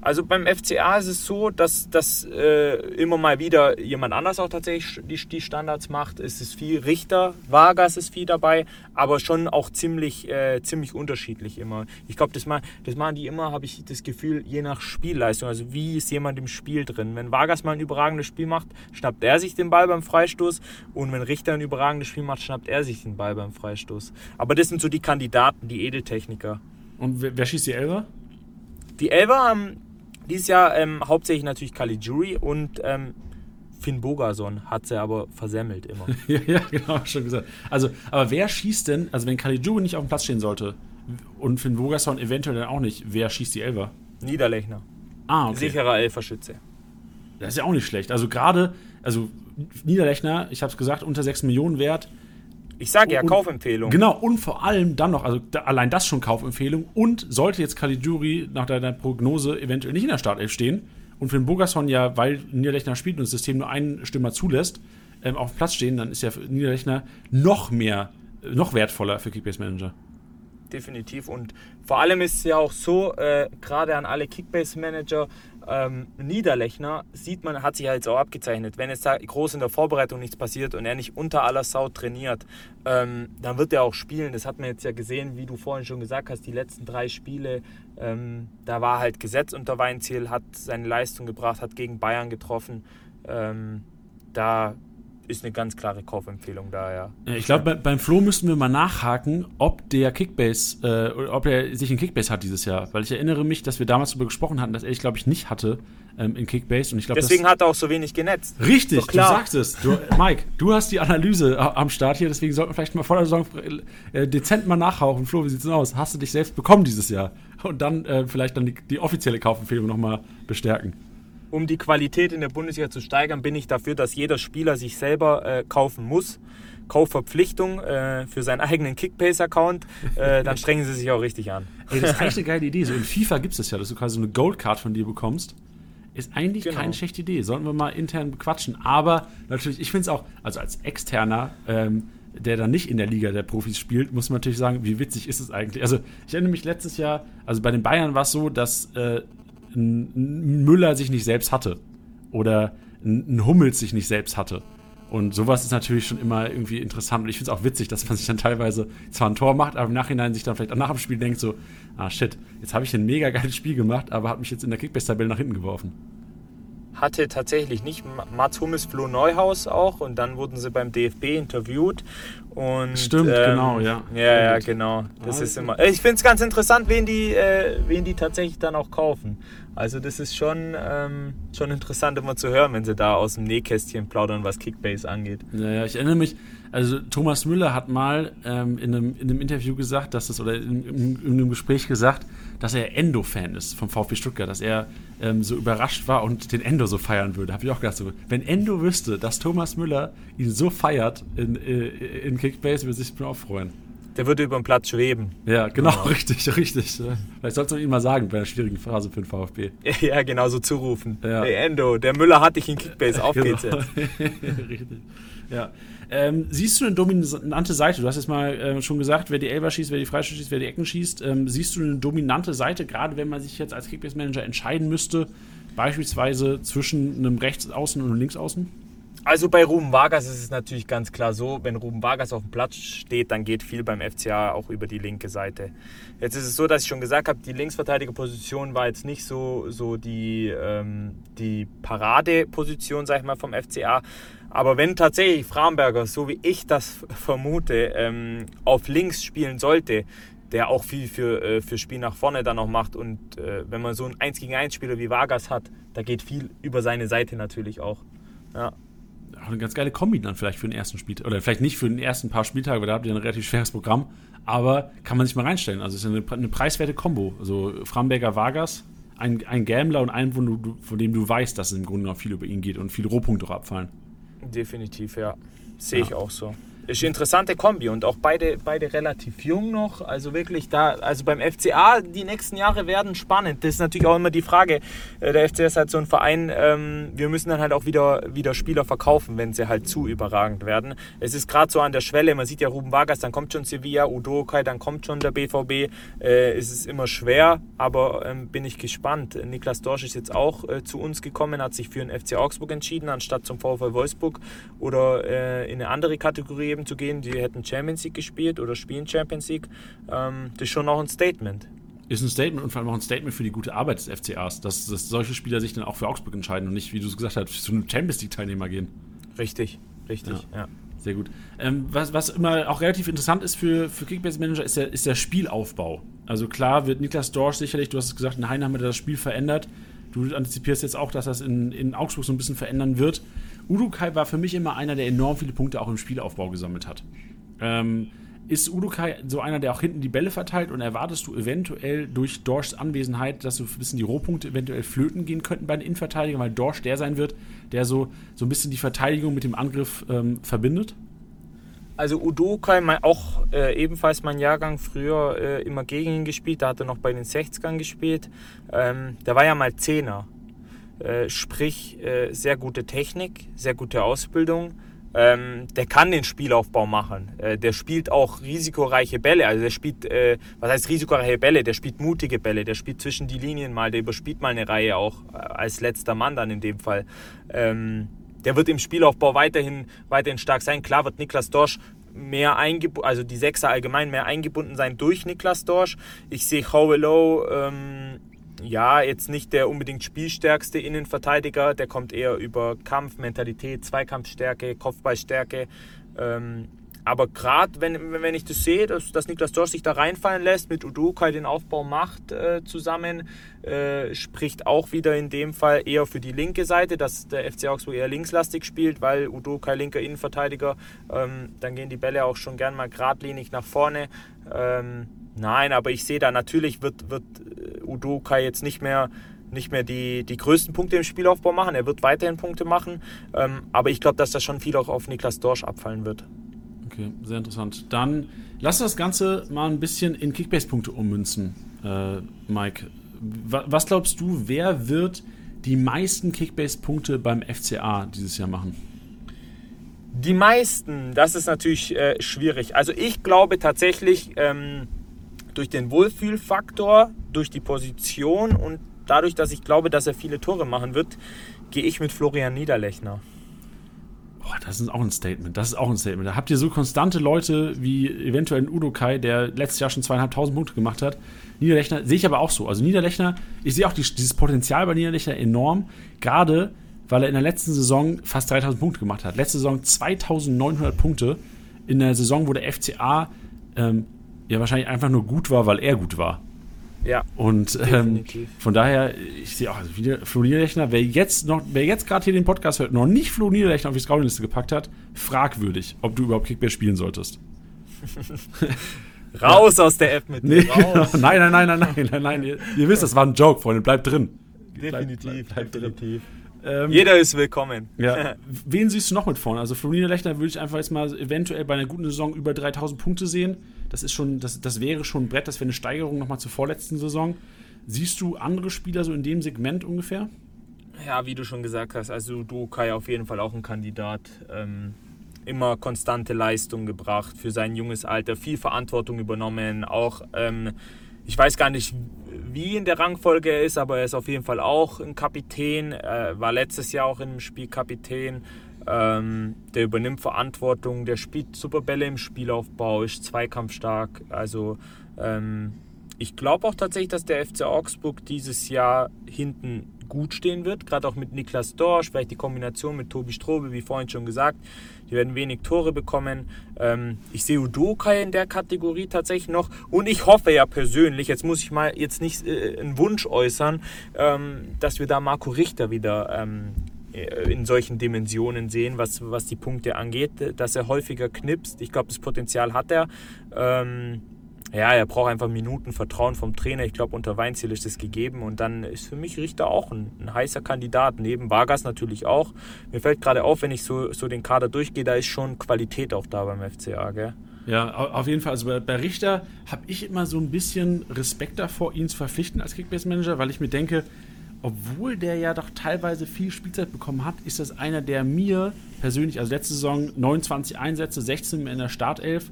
Also beim FCA ist es so, dass, dass äh, immer mal wieder jemand anders auch tatsächlich die, die, Standards macht. Es ist viel Richter, Vargas ist viel dabei, aber schon auch ziemlich, äh, ziemlich unterschiedlich immer. Ich glaube, das, ma das machen die immer, habe ich das Gefühl, je nach Spielleistung. Also wie ist jemand im Spiel drin. Wenn Vargas mal ein überragendes Spiel macht, schnappt er sich den Ball beim Freistoß und wenn Richter ein überragendes Spiel macht, schnappt er sich den Ball beim Freistoß. Aber das sind so die Kandidaten, die Edeltechniker. Und wer, wer schießt die Elfer? Die Elfer haben dieses Jahr ähm, hauptsächlich natürlich Caligiuri und ähm, Finn Bogason hat sie aber versemmelt immer. ja, ja, genau, schon gesagt. Also, aber wer schießt denn, also wenn Caligiuri nicht auf dem Platz stehen sollte und Finn Bogason eventuell dann auch nicht, wer schießt die Elfer? Niederlechner. Ah, okay. Sicherer Elferschütze. Das ist ja auch nicht schlecht. Also gerade, also Niederlechner, ich habe es gesagt, unter 6 Millionen wert, ich sage ja, und, Kaufempfehlung. Genau, und vor allem dann noch, also da, allein das schon Kaufempfehlung. Und sollte jetzt Caligiuri nach deiner Prognose eventuell nicht in der Startelf stehen und für den Bogasson ja, weil Niederlechner spielt und das System nur einen Stürmer zulässt, ähm, auf dem Platz stehen, dann ist ja Niederlechner noch mehr, noch wertvoller für Kickbase Manager definitiv. Und vor allem ist es ja auch so, äh, gerade an alle Kickbase-Manager, ähm, Niederlechner sieht man, hat sich jetzt auch abgezeichnet. Wenn jetzt da groß in der Vorbereitung nichts passiert und er nicht unter aller Sau trainiert, ähm, dann wird er auch spielen. Das hat man jetzt ja gesehen, wie du vorhin schon gesagt hast, die letzten drei Spiele, ähm, da war halt Gesetz unter Weinziel, hat seine Leistung gebracht, hat gegen Bayern getroffen. Ähm, da ist eine ganz klare Kaufempfehlung da, ja. Ich glaube, bei, beim Flo müssten wir mal nachhaken, ob der Kickbase, äh, ob er sich in Kickbase hat dieses Jahr. Weil ich erinnere mich, dass wir damals darüber gesprochen hatten, dass er ich, glaube ich, nicht hatte ähm, in Kickbase. Und ich glaub, deswegen hat er auch so wenig genetzt. Richtig, du sagst es. Du, Mike, du hast die Analyse am Start hier, deswegen sollten wir vielleicht mal vor der Saison äh, dezent mal nachhauchen. Flo, wie sieht's denn aus? Hast du dich selbst bekommen dieses Jahr? Und dann äh, vielleicht dann die, die offizielle Kaufempfehlung nochmal bestärken um die Qualität in der Bundesliga zu steigern, bin ich dafür, dass jeder Spieler sich selber äh, kaufen muss. Kaufverpflichtung äh, für seinen eigenen Kickbase-Account, äh, dann strengen sie sich auch richtig an. Ey, das ist eigentlich eine geile Idee. So in FIFA gibt es das ja, dass du quasi so eine Goldcard von dir bekommst. Ist eigentlich genau. keine schlechte Idee. Sollten wir mal intern bequatschen. Aber natürlich, ich finde es auch, also als Externer, ähm, der dann nicht in der Liga der Profis spielt, muss man natürlich sagen, wie witzig ist es eigentlich. Also ich erinnere mich letztes Jahr, also bei den Bayern war es so, dass äh, ein Müller sich nicht selbst hatte oder ein Hummels sich nicht selbst hatte. Und sowas ist natürlich schon immer irgendwie interessant. Und ich finde es auch witzig, dass man sich dann teilweise zwar ein Tor macht, aber im Nachhinein sich dann vielleicht auch nach dem Spiel denkt so, ah shit, jetzt habe ich ein mega geiles Spiel gemacht, aber hat mich jetzt in der Kickbase-Tabelle nach hinten geworfen hatte tatsächlich nicht Mats Hummels Flo Neuhaus auch und dann wurden sie beim DFB interviewt und stimmt ähm, genau ja. Ja ja genau. Das ah, ist immer ich finde es ganz interessant wen die äh, wen die tatsächlich dann auch kaufen. Also das ist schon ähm, schon interessant immer zu hören wenn sie da aus dem Nähkästchen plaudern was Kickbase angeht. Ja, ja ich erinnere mich also Thomas Müller hat mal ähm, in, einem, in einem Interview gesagt dass das oder in, in, in einem Gespräch gesagt dass er Endo-Fan ist vom VfB Stuttgart, dass er ähm, so überrascht war und den Endo so feiern würde. Habe ich auch gedacht, so, wenn Endo wüsste, dass Thomas Müller ihn so feiert in, äh, in Kickbase, würde sich auch freuen. Der würde über den Platz schweben. Ja, genau, genau. richtig, richtig. Vielleicht sollst du ihm mal sagen bei einer schwierigen Phase für den VfB. Ja, genau so zurufen. Ja. Hey Endo, der Müller hat dich in Kickbase, auf genau. geht's jetzt. richtig. Ja. Ähm, siehst du eine dominante Seite? Du hast jetzt mal äh, schon gesagt, wer die Elber schießt, wer die Freistöße schießt, wer die Ecken schießt. Ähm, siehst du eine dominante Seite, gerade wenn man sich jetzt als Kickbase-Manager entscheiden müsste, beispielsweise zwischen einem Rechtsaußen und einem Linksaußen? Also bei Ruben Vargas ist es natürlich ganz klar so, wenn Ruben Vargas auf dem Platz steht, dann geht viel beim FCA auch über die linke Seite. Jetzt ist es so, dass ich schon gesagt habe, die Linksverteidigerposition war jetzt nicht so, so die, ähm, die Paradeposition, sag ich mal, vom FCA. Aber wenn tatsächlich Framberger, so wie ich das vermute, ähm, auf links spielen sollte, der auch viel für, äh, für Spiel nach vorne dann noch macht und äh, wenn man so einen 1 gegen 1 Spieler wie Vargas hat, da geht viel über seine Seite natürlich auch. Ja. Auch eine ganz geile Kombi dann vielleicht für den ersten Spieltag. Oder vielleicht nicht für den ersten paar Spieltage, weil da habt ihr ein relativ schweres Programm. Aber kann man sich mal reinstellen. Also es ist eine, eine preiswerte Kombo. Also Framberger Vargas, ein, ein Gambler und einen, von, dem du weißt, dass es im Grunde noch viel über ihn geht und viele Rohpunkte auch abfallen. Definitiv, ja. Sehe ich auch so ist eine interessante Kombi und auch beide, beide relativ jung noch. Also wirklich da, also beim FCA, die nächsten Jahre werden spannend. Das ist natürlich auch immer die Frage. Äh, der FCA ist halt so ein Verein, ähm, wir müssen dann halt auch wieder, wieder Spieler verkaufen, wenn sie halt zu überragend werden. Es ist gerade so an der Schwelle, man sieht ja Ruben Vargas, dann kommt schon Sevilla, Udokai, dann kommt schon der BVB. Äh, es ist immer schwer, aber ähm, bin ich gespannt. Niklas Dorsch ist jetzt auch äh, zu uns gekommen, hat sich für den FC Augsburg entschieden, anstatt zum VfL Wolfsburg oder äh, in eine andere Kategorie eben zu gehen, die hätten Champions League gespielt oder spielen Champions League, ähm, das ist schon auch ein Statement. Ist ein Statement und vor allem auch ein Statement für die gute Arbeit des FCAs, dass, dass solche Spieler sich dann auch für Augsburg entscheiden und nicht, wie du es gesagt hast, zu einem Champions League-Teilnehmer gehen. Richtig, richtig, ja. ja. Sehr gut. Ähm, was, was immer auch relativ interessant ist für, für Kickbase-Manager, ist der, ist der Spielaufbau. Also klar wird Niklas Dorsch sicherlich, du hast es gesagt, in Heine haben wir das Spiel verändert. Du antizipierst jetzt auch, dass das in, in Augsburg so ein bisschen verändern wird. Udukai war für mich immer einer, der enorm viele Punkte auch im Spielaufbau gesammelt hat. Ähm, ist Udukai so einer, der auch hinten die Bälle verteilt und erwartest du eventuell durch Dorschs Anwesenheit, dass so ein bisschen die Rohpunkte eventuell flöten gehen könnten bei den Innenverteidigern, weil Dorsch der sein wird, der so, so ein bisschen die Verteidigung mit dem Angriff ähm, verbindet? Also Udokai, auch äh, ebenfalls mein Jahrgang, früher äh, immer gegen ihn gespielt, da hat er noch bei den 60ern gespielt. Ähm, der war ja mal Zehner. Äh, sprich, äh, sehr gute Technik, sehr gute Ausbildung. Ähm, der kann den Spielaufbau machen. Äh, der spielt auch risikoreiche Bälle. Also der spielt, äh, was heißt risikoreiche Bälle? Der spielt mutige Bälle. Der spielt zwischen die Linien mal. Der überspielt mal eine Reihe auch äh, als letzter Mann dann in dem Fall. Ähm, der wird im Spielaufbau weiterhin, weiterhin stark sein. Klar wird Niklas Dorsch mehr eingebunden, also die Sechser allgemein mehr eingebunden sein durch Niklas Dorsch. Ich sehe Howellow ähm, ja, jetzt nicht der unbedingt spielstärkste Innenverteidiger, der kommt eher über Kampf, Mentalität, Zweikampfstärke, Kopfballstärke. Ähm, aber gerade wenn, wenn ich das sehe, dass, dass Niklas Dorsch sich da reinfallen lässt, mit Udukai den Aufbau macht äh, zusammen, äh, spricht auch wieder in dem Fall eher für die linke Seite, dass der FC Augsburg eher linkslastig spielt, weil Udukai linker Innenverteidiger, ähm, dann gehen die Bälle auch schon gern mal geradlinig nach vorne. Ähm, nein, aber ich sehe da natürlich wird, wird äh, Udukai jetzt nicht mehr nicht mehr die, die größten Punkte im Spielaufbau machen. Er wird weiterhin Punkte machen, ähm, aber ich glaube, dass das schon viel auch auf Niklas Dorsch abfallen wird. Okay, sehr interessant. Dann lass das Ganze mal ein bisschen in Kickbase-Punkte ummünzen, äh, Mike. Was glaubst du, wer wird die meisten Kickbase-Punkte beim FCA dieses Jahr machen? Die meisten, das ist natürlich äh, schwierig. Also ich glaube tatsächlich ähm, durch den Wohlfühlfaktor, durch die Position und dadurch, dass ich glaube, dass er viele Tore machen wird, gehe ich mit Florian Niederlechner. Boah, das ist auch ein Statement. Das ist auch ein Statement. Da habt ihr so konstante Leute wie eventuell ein Udo Kai, der letztes Jahr schon zweieinhalbtausend Punkte gemacht hat. Niederlechner sehe ich aber auch so. Also Niederlechner, ich sehe auch die, dieses Potenzial bei Niederlechner enorm. Gerade, weil er in der letzten Saison fast 3000 Punkte gemacht hat. Letzte Saison 2900 Punkte. In der Saison, wo der FCA ähm, ja wahrscheinlich einfach nur gut war, weil er gut war. Ja. Und ähm, von daher, ich sehe auch, also wieder Flo Niederlechner, wer jetzt noch, wer jetzt gerade hier den Podcast hört, noch nicht Flo Niederlechner auf die Scouting-Liste gepackt hat, fragwürdig, ob du überhaupt Kickbase spielen solltest. Raus ja. aus der App mit nee, raus. nein, nein, nein, nein, nein, nein, nein. Ihr, ihr, wisst, das war ein Joke, Freunde. Bleibt drin. Definitiv, bleib, bleib, bleib definitiv. Ähm, Jeder ist willkommen. Ja. Wen siehst du noch mit vorne? Also Florina Lechner würde ich einfach jetzt mal eventuell bei einer guten Saison über 3000 Punkte sehen. Das ist schon, das, das wäre schon ein Brett, das wäre eine Steigerung nochmal zur vorletzten Saison. Siehst du andere Spieler so in dem Segment ungefähr? Ja, wie du schon gesagt hast, also du Kai auf jeden Fall auch ein Kandidat. Ähm, immer konstante Leistung gebracht für sein junges Alter, viel Verantwortung übernommen, auch ähm, ich weiß gar nicht, wie in der Rangfolge er ist, aber er ist auf jeden Fall auch ein Kapitän, äh, war letztes Jahr auch im Spiel Kapitän. Ähm, der übernimmt Verantwortung, der spielt super Bälle im Spielaufbau, ist zweikampfstark. Also ähm, ich glaube auch tatsächlich, dass der FC Augsburg dieses Jahr hinten gut stehen wird, gerade auch mit Niklas Dorsch, vielleicht die Kombination mit Tobi Strobe, wie vorhin schon gesagt. Die werden wenig Tore bekommen. Ähm, ich sehe Udoka in der Kategorie tatsächlich noch und ich hoffe ja persönlich, jetzt muss ich mal jetzt nicht äh, einen Wunsch äußern, ähm, dass wir da Marco Richter wieder ähm, äh, in solchen Dimensionen sehen, was, was die Punkte angeht, dass er häufiger knipst. Ich glaube, das Potenzial hat er. Ähm, ja, er braucht einfach Minuten Vertrauen vom Trainer. Ich glaube, unter Weinziel ist das gegeben. Und dann ist für mich Richter auch ein, ein, heißer Kandidat. Neben Vargas natürlich auch. Mir fällt gerade auf, wenn ich so, so den Kader durchgehe, da ist schon Qualität auch da beim FCA, gell? Ja, auf jeden Fall. Also bei, bei Richter habe ich immer so ein bisschen Respekt davor, ihn zu verpflichten als Kickbase-Manager, weil ich mir denke, obwohl der ja doch teilweise viel Spielzeit bekommen hat, ist das einer, der mir persönlich, also letzte Saison 29 Einsätze, 16 in der Startelf,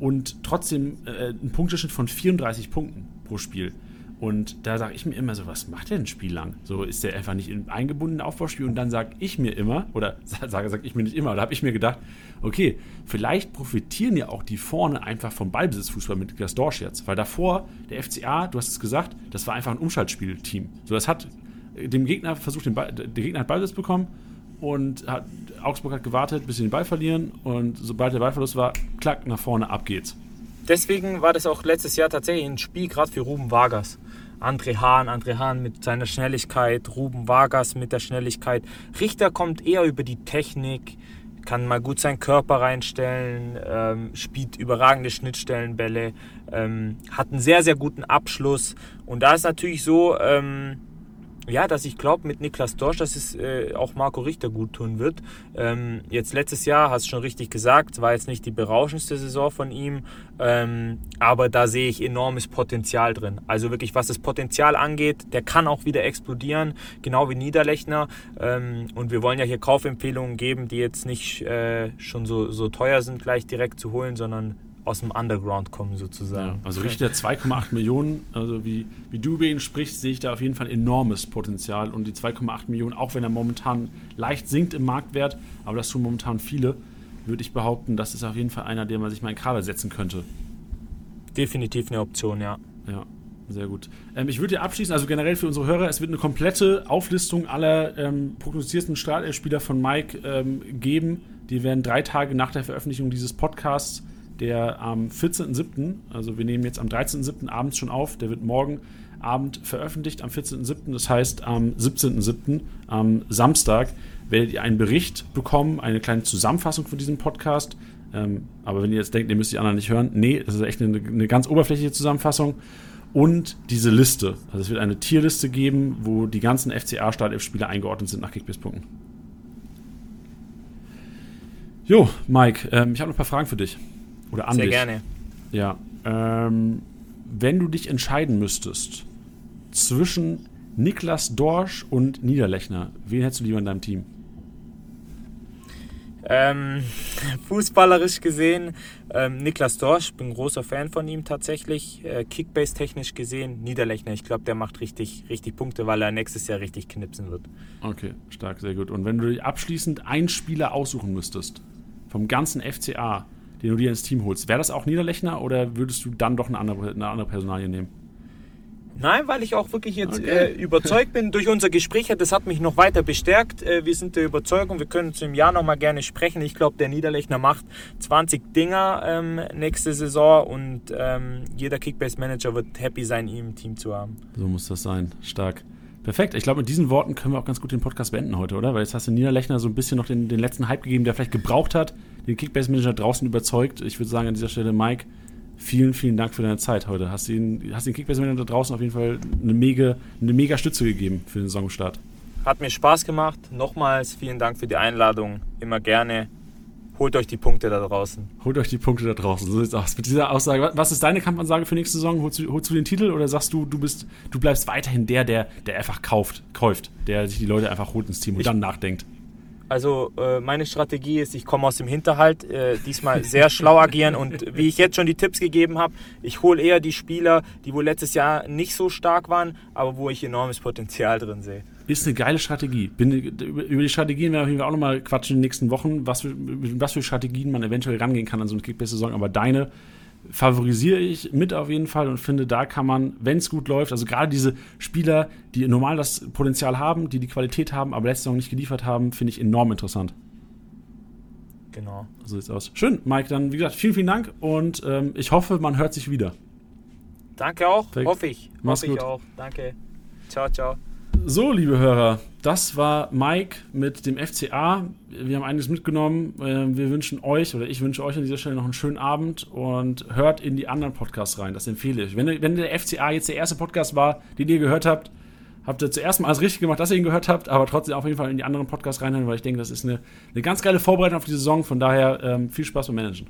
und trotzdem äh, ein Punkteschnitt von 34 Punkten pro Spiel. Und da sage ich mir immer so, was macht der ein Spiel lang? So ist der einfach nicht in eingebunden Aufbauspiel und dann sage ich mir immer, oder sage sag ich mir nicht immer, da habe ich mir gedacht, okay, vielleicht profitieren ja auch die vorne einfach vom Ballbesitzfußball mit Niklas Dorsch jetzt, weil davor der FCA, du hast es gesagt, das war einfach ein Umschaltspielteam. So das hat dem Gegner versucht, den Ball, der Gegner hat Ballbesitz bekommen und hat, Augsburg hat gewartet, bis sie den Ball verlieren und sobald der Ballverlust war, klack, nach vorne, ab geht's. Deswegen war das auch letztes Jahr tatsächlich ein Spiel gerade für Ruben Vargas. André Hahn, André Hahn mit seiner Schnelligkeit, Ruben Vargas mit der Schnelligkeit. Richter kommt eher über die Technik, kann mal gut seinen Körper reinstellen, ähm, spielt überragende Schnittstellenbälle, ähm, hat einen sehr, sehr guten Abschluss. Und da ist natürlich so, ähm, ja, dass ich glaube mit Niklas Dorsch, dass es äh, auch Marco Richter gut tun wird. Ähm, jetzt letztes Jahr, hast du schon richtig gesagt, war jetzt nicht die berauschendste Saison von ihm, ähm, aber da sehe ich enormes Potenzial drin. Also wirklich, was das Potenzial angeht, der kann auch wieder explodieren, genau wie Niederlechner. Ähm, und wir wollen ja hier Kaufempfehlungen geben, die jetzt nicht äh, schon so, so teuer sind, gleich direkt zu holen, sondern aus dem Underground kommen sozusagen. Ja, also Richter 2,8 Millionen, also wie, wie du über ihn sprichst, sehe ich da auf jeden Fall enormes Potenzial und die 2,8 Millionen, auch wenn er momentan leicht sinkt im Marktwert, aber das tun momentan viele, würde ich behaupten, das ist auf jeden Fall einer, der man sich mal in Kader setzen könnte. Definitiv eine Option, ja. Ja, sehr gut. Ähm, ich würde dir abschließen, also generell für unsere Hörer, es wird eine komplette Auflistung aller ähm, prognostizierten Startelfspieler von Mike ähm, geben. Die werden drei Tage nach der Veröffentlichung dieses Podcasts der am 14.07., also wir nehmen jetzt am 13.07. abends schon auf, der wird morgen Abend veröffentlicht am 14.07., das heißt am 17.07., am Samstag, werdet ihr einen Bericht bekommen, eine kleine Zusammenfassung von diesem Podcast. Ähm, aber wenn ihr jetzt denkt, ihr müsst die anderen nicht hören, nee, das ist echt eine, eine ganz oberflächliche Zusammenfassung. Und diese Liste. Also es wird eine Tierliste geben, wo die ganzen FCA-Startelf-Spieler eingeordnet sind nach Kickbase-Punkten. Jo, Mike, ähm, ich habe noch ein paar Fragen für dich. Oder an Sehr dich. gerne. Ja. Ähm, wenn du dich entscheiden müsstest zwischen Niklas Dorsch und Niederlechner, wen hättest du lieber in deinem Team? Ähm, fußballerisch gesehen, ähm, Niklas Dorsch, bin großer Fan von ihm tatsächlich. Äh, Kickbase-technisch gesehen, Niederlechner, ich glaube, der macht richtig, richtig Punkte, weil er nächstes Jahr richtig knipsen wird. Okay, stark, sehr gut. Und wenn du abschließend einen Spieler aussuchen müsstest, vom ganzen FCA, den du dir ins Team holst. Wäre das auch Niederlechner oder würdest du dann doch eine andere, eine andere Personalie nehmen? Nein, weil ich auch wirklich jetzt okay. äh, überzeugt bin durch unser Gespräch. Das hat mich noch weiter bestärkt. Äh, wir sind der Überzeugung, wir können uns im Jahr noch mal gerne sprechen. Ich glaube, der Niederlechner macht 20 Dinger ähm, nächste Saison und ähm, jeder Kickbase-Manager wird happy sein, ihn im Team zu haben. So muss das sein. Stark. Perfekt. Ich glaube, mit diesen Worten können wir auch ganz gut den Podcast beenden heute, oder? Weil jetzt hast du Niederlechner so ein bisschen noch den, den letzten Hype gegeben, der vielleicht gebraucht hat, den Kickbase-Manager draußen überzeugt. Ich würde sagen, an dieser Stelle, Mike, vielen, vielen Dank für deine Zeit heute. Hast den, hast den Kickbase-Manager draußen auf jeden Fall eine mega, eine mega Stütze gegeben für den Saisonstart. Hat mir Spaß gemacht. Nochmals vielen Dank für die Einladung. Immer gerne. Holt euch die Punkte da draußen. Holt euch die Punkte da draußen. So sieht's aus. Mit dieser Aussage, was ist deine Kampfansage für nächste Saison? Holst du, holst du den Titel oder sagst du, du bist, du bleibst weiterhin der, der, der einfach kauft, kauft, der sich die Leute einfach holt ins Team und ich, dann nachdenkt? Also äh, meine Strategie ist, ich komme aus dem Hinterhalt, äh, diesmal sehr schlau agieren und wie ich jetzt schon die Tipps gegeben habe, ich hole eher die Spieler, die wohl letztes Jahr nicht so stark waren, aber wo ich enormes Potenzial drin sehe. Ist eine geile Strategie. Bin, über die Strategien werden wir auf jeden Fall auch nochmal quatschen in den nächsten Wochen, was für, was für Strategien man eventuell rangehen kann an so eine Kickbase-Saison. Aber deine favorisiere ich mit auf jeden Fall und finde, da kann man, wenn es gut läuft, also gerade diese Spieler, die normal das Potenzial haben, die die Qualität haben, aber letzte Saison nicht geliefert haben, finde ich enorm interessant. Genau. So sieht's aus. Schön, Mike. Dann, wie gesagt, vielen, vielen Dank und ähm, ich hoffe, man hört sich wieder. Danke auch. Perfekt. Hoffe ich. Mach's hoffe gut. ich auch. Danke. Ciao, ciao. So, liebe Hörer, das war Mike mit dem FCA. Wir haben einiges mitgenommen. Ähm, wir wünschen euch oder ich wünsche euch an dieser Stelle noch einen schönen Abend und hört in die anderen Podcasts rein. Das empfehle ich. Wenn, wenn der FCA jetzt der erste Podcast war, den ihr gehört habt, habt ihr zuerst mal alles richtig gemacht, dass ihr ihn gehört habt, aber trotzdem auf jeden Fall in die anderen Podcasts reinhören, weil ich denke, das ist eine, eine ganz geile Vorbereitung auf die Saison. Von daher ähm, viel Spaß beim Managen.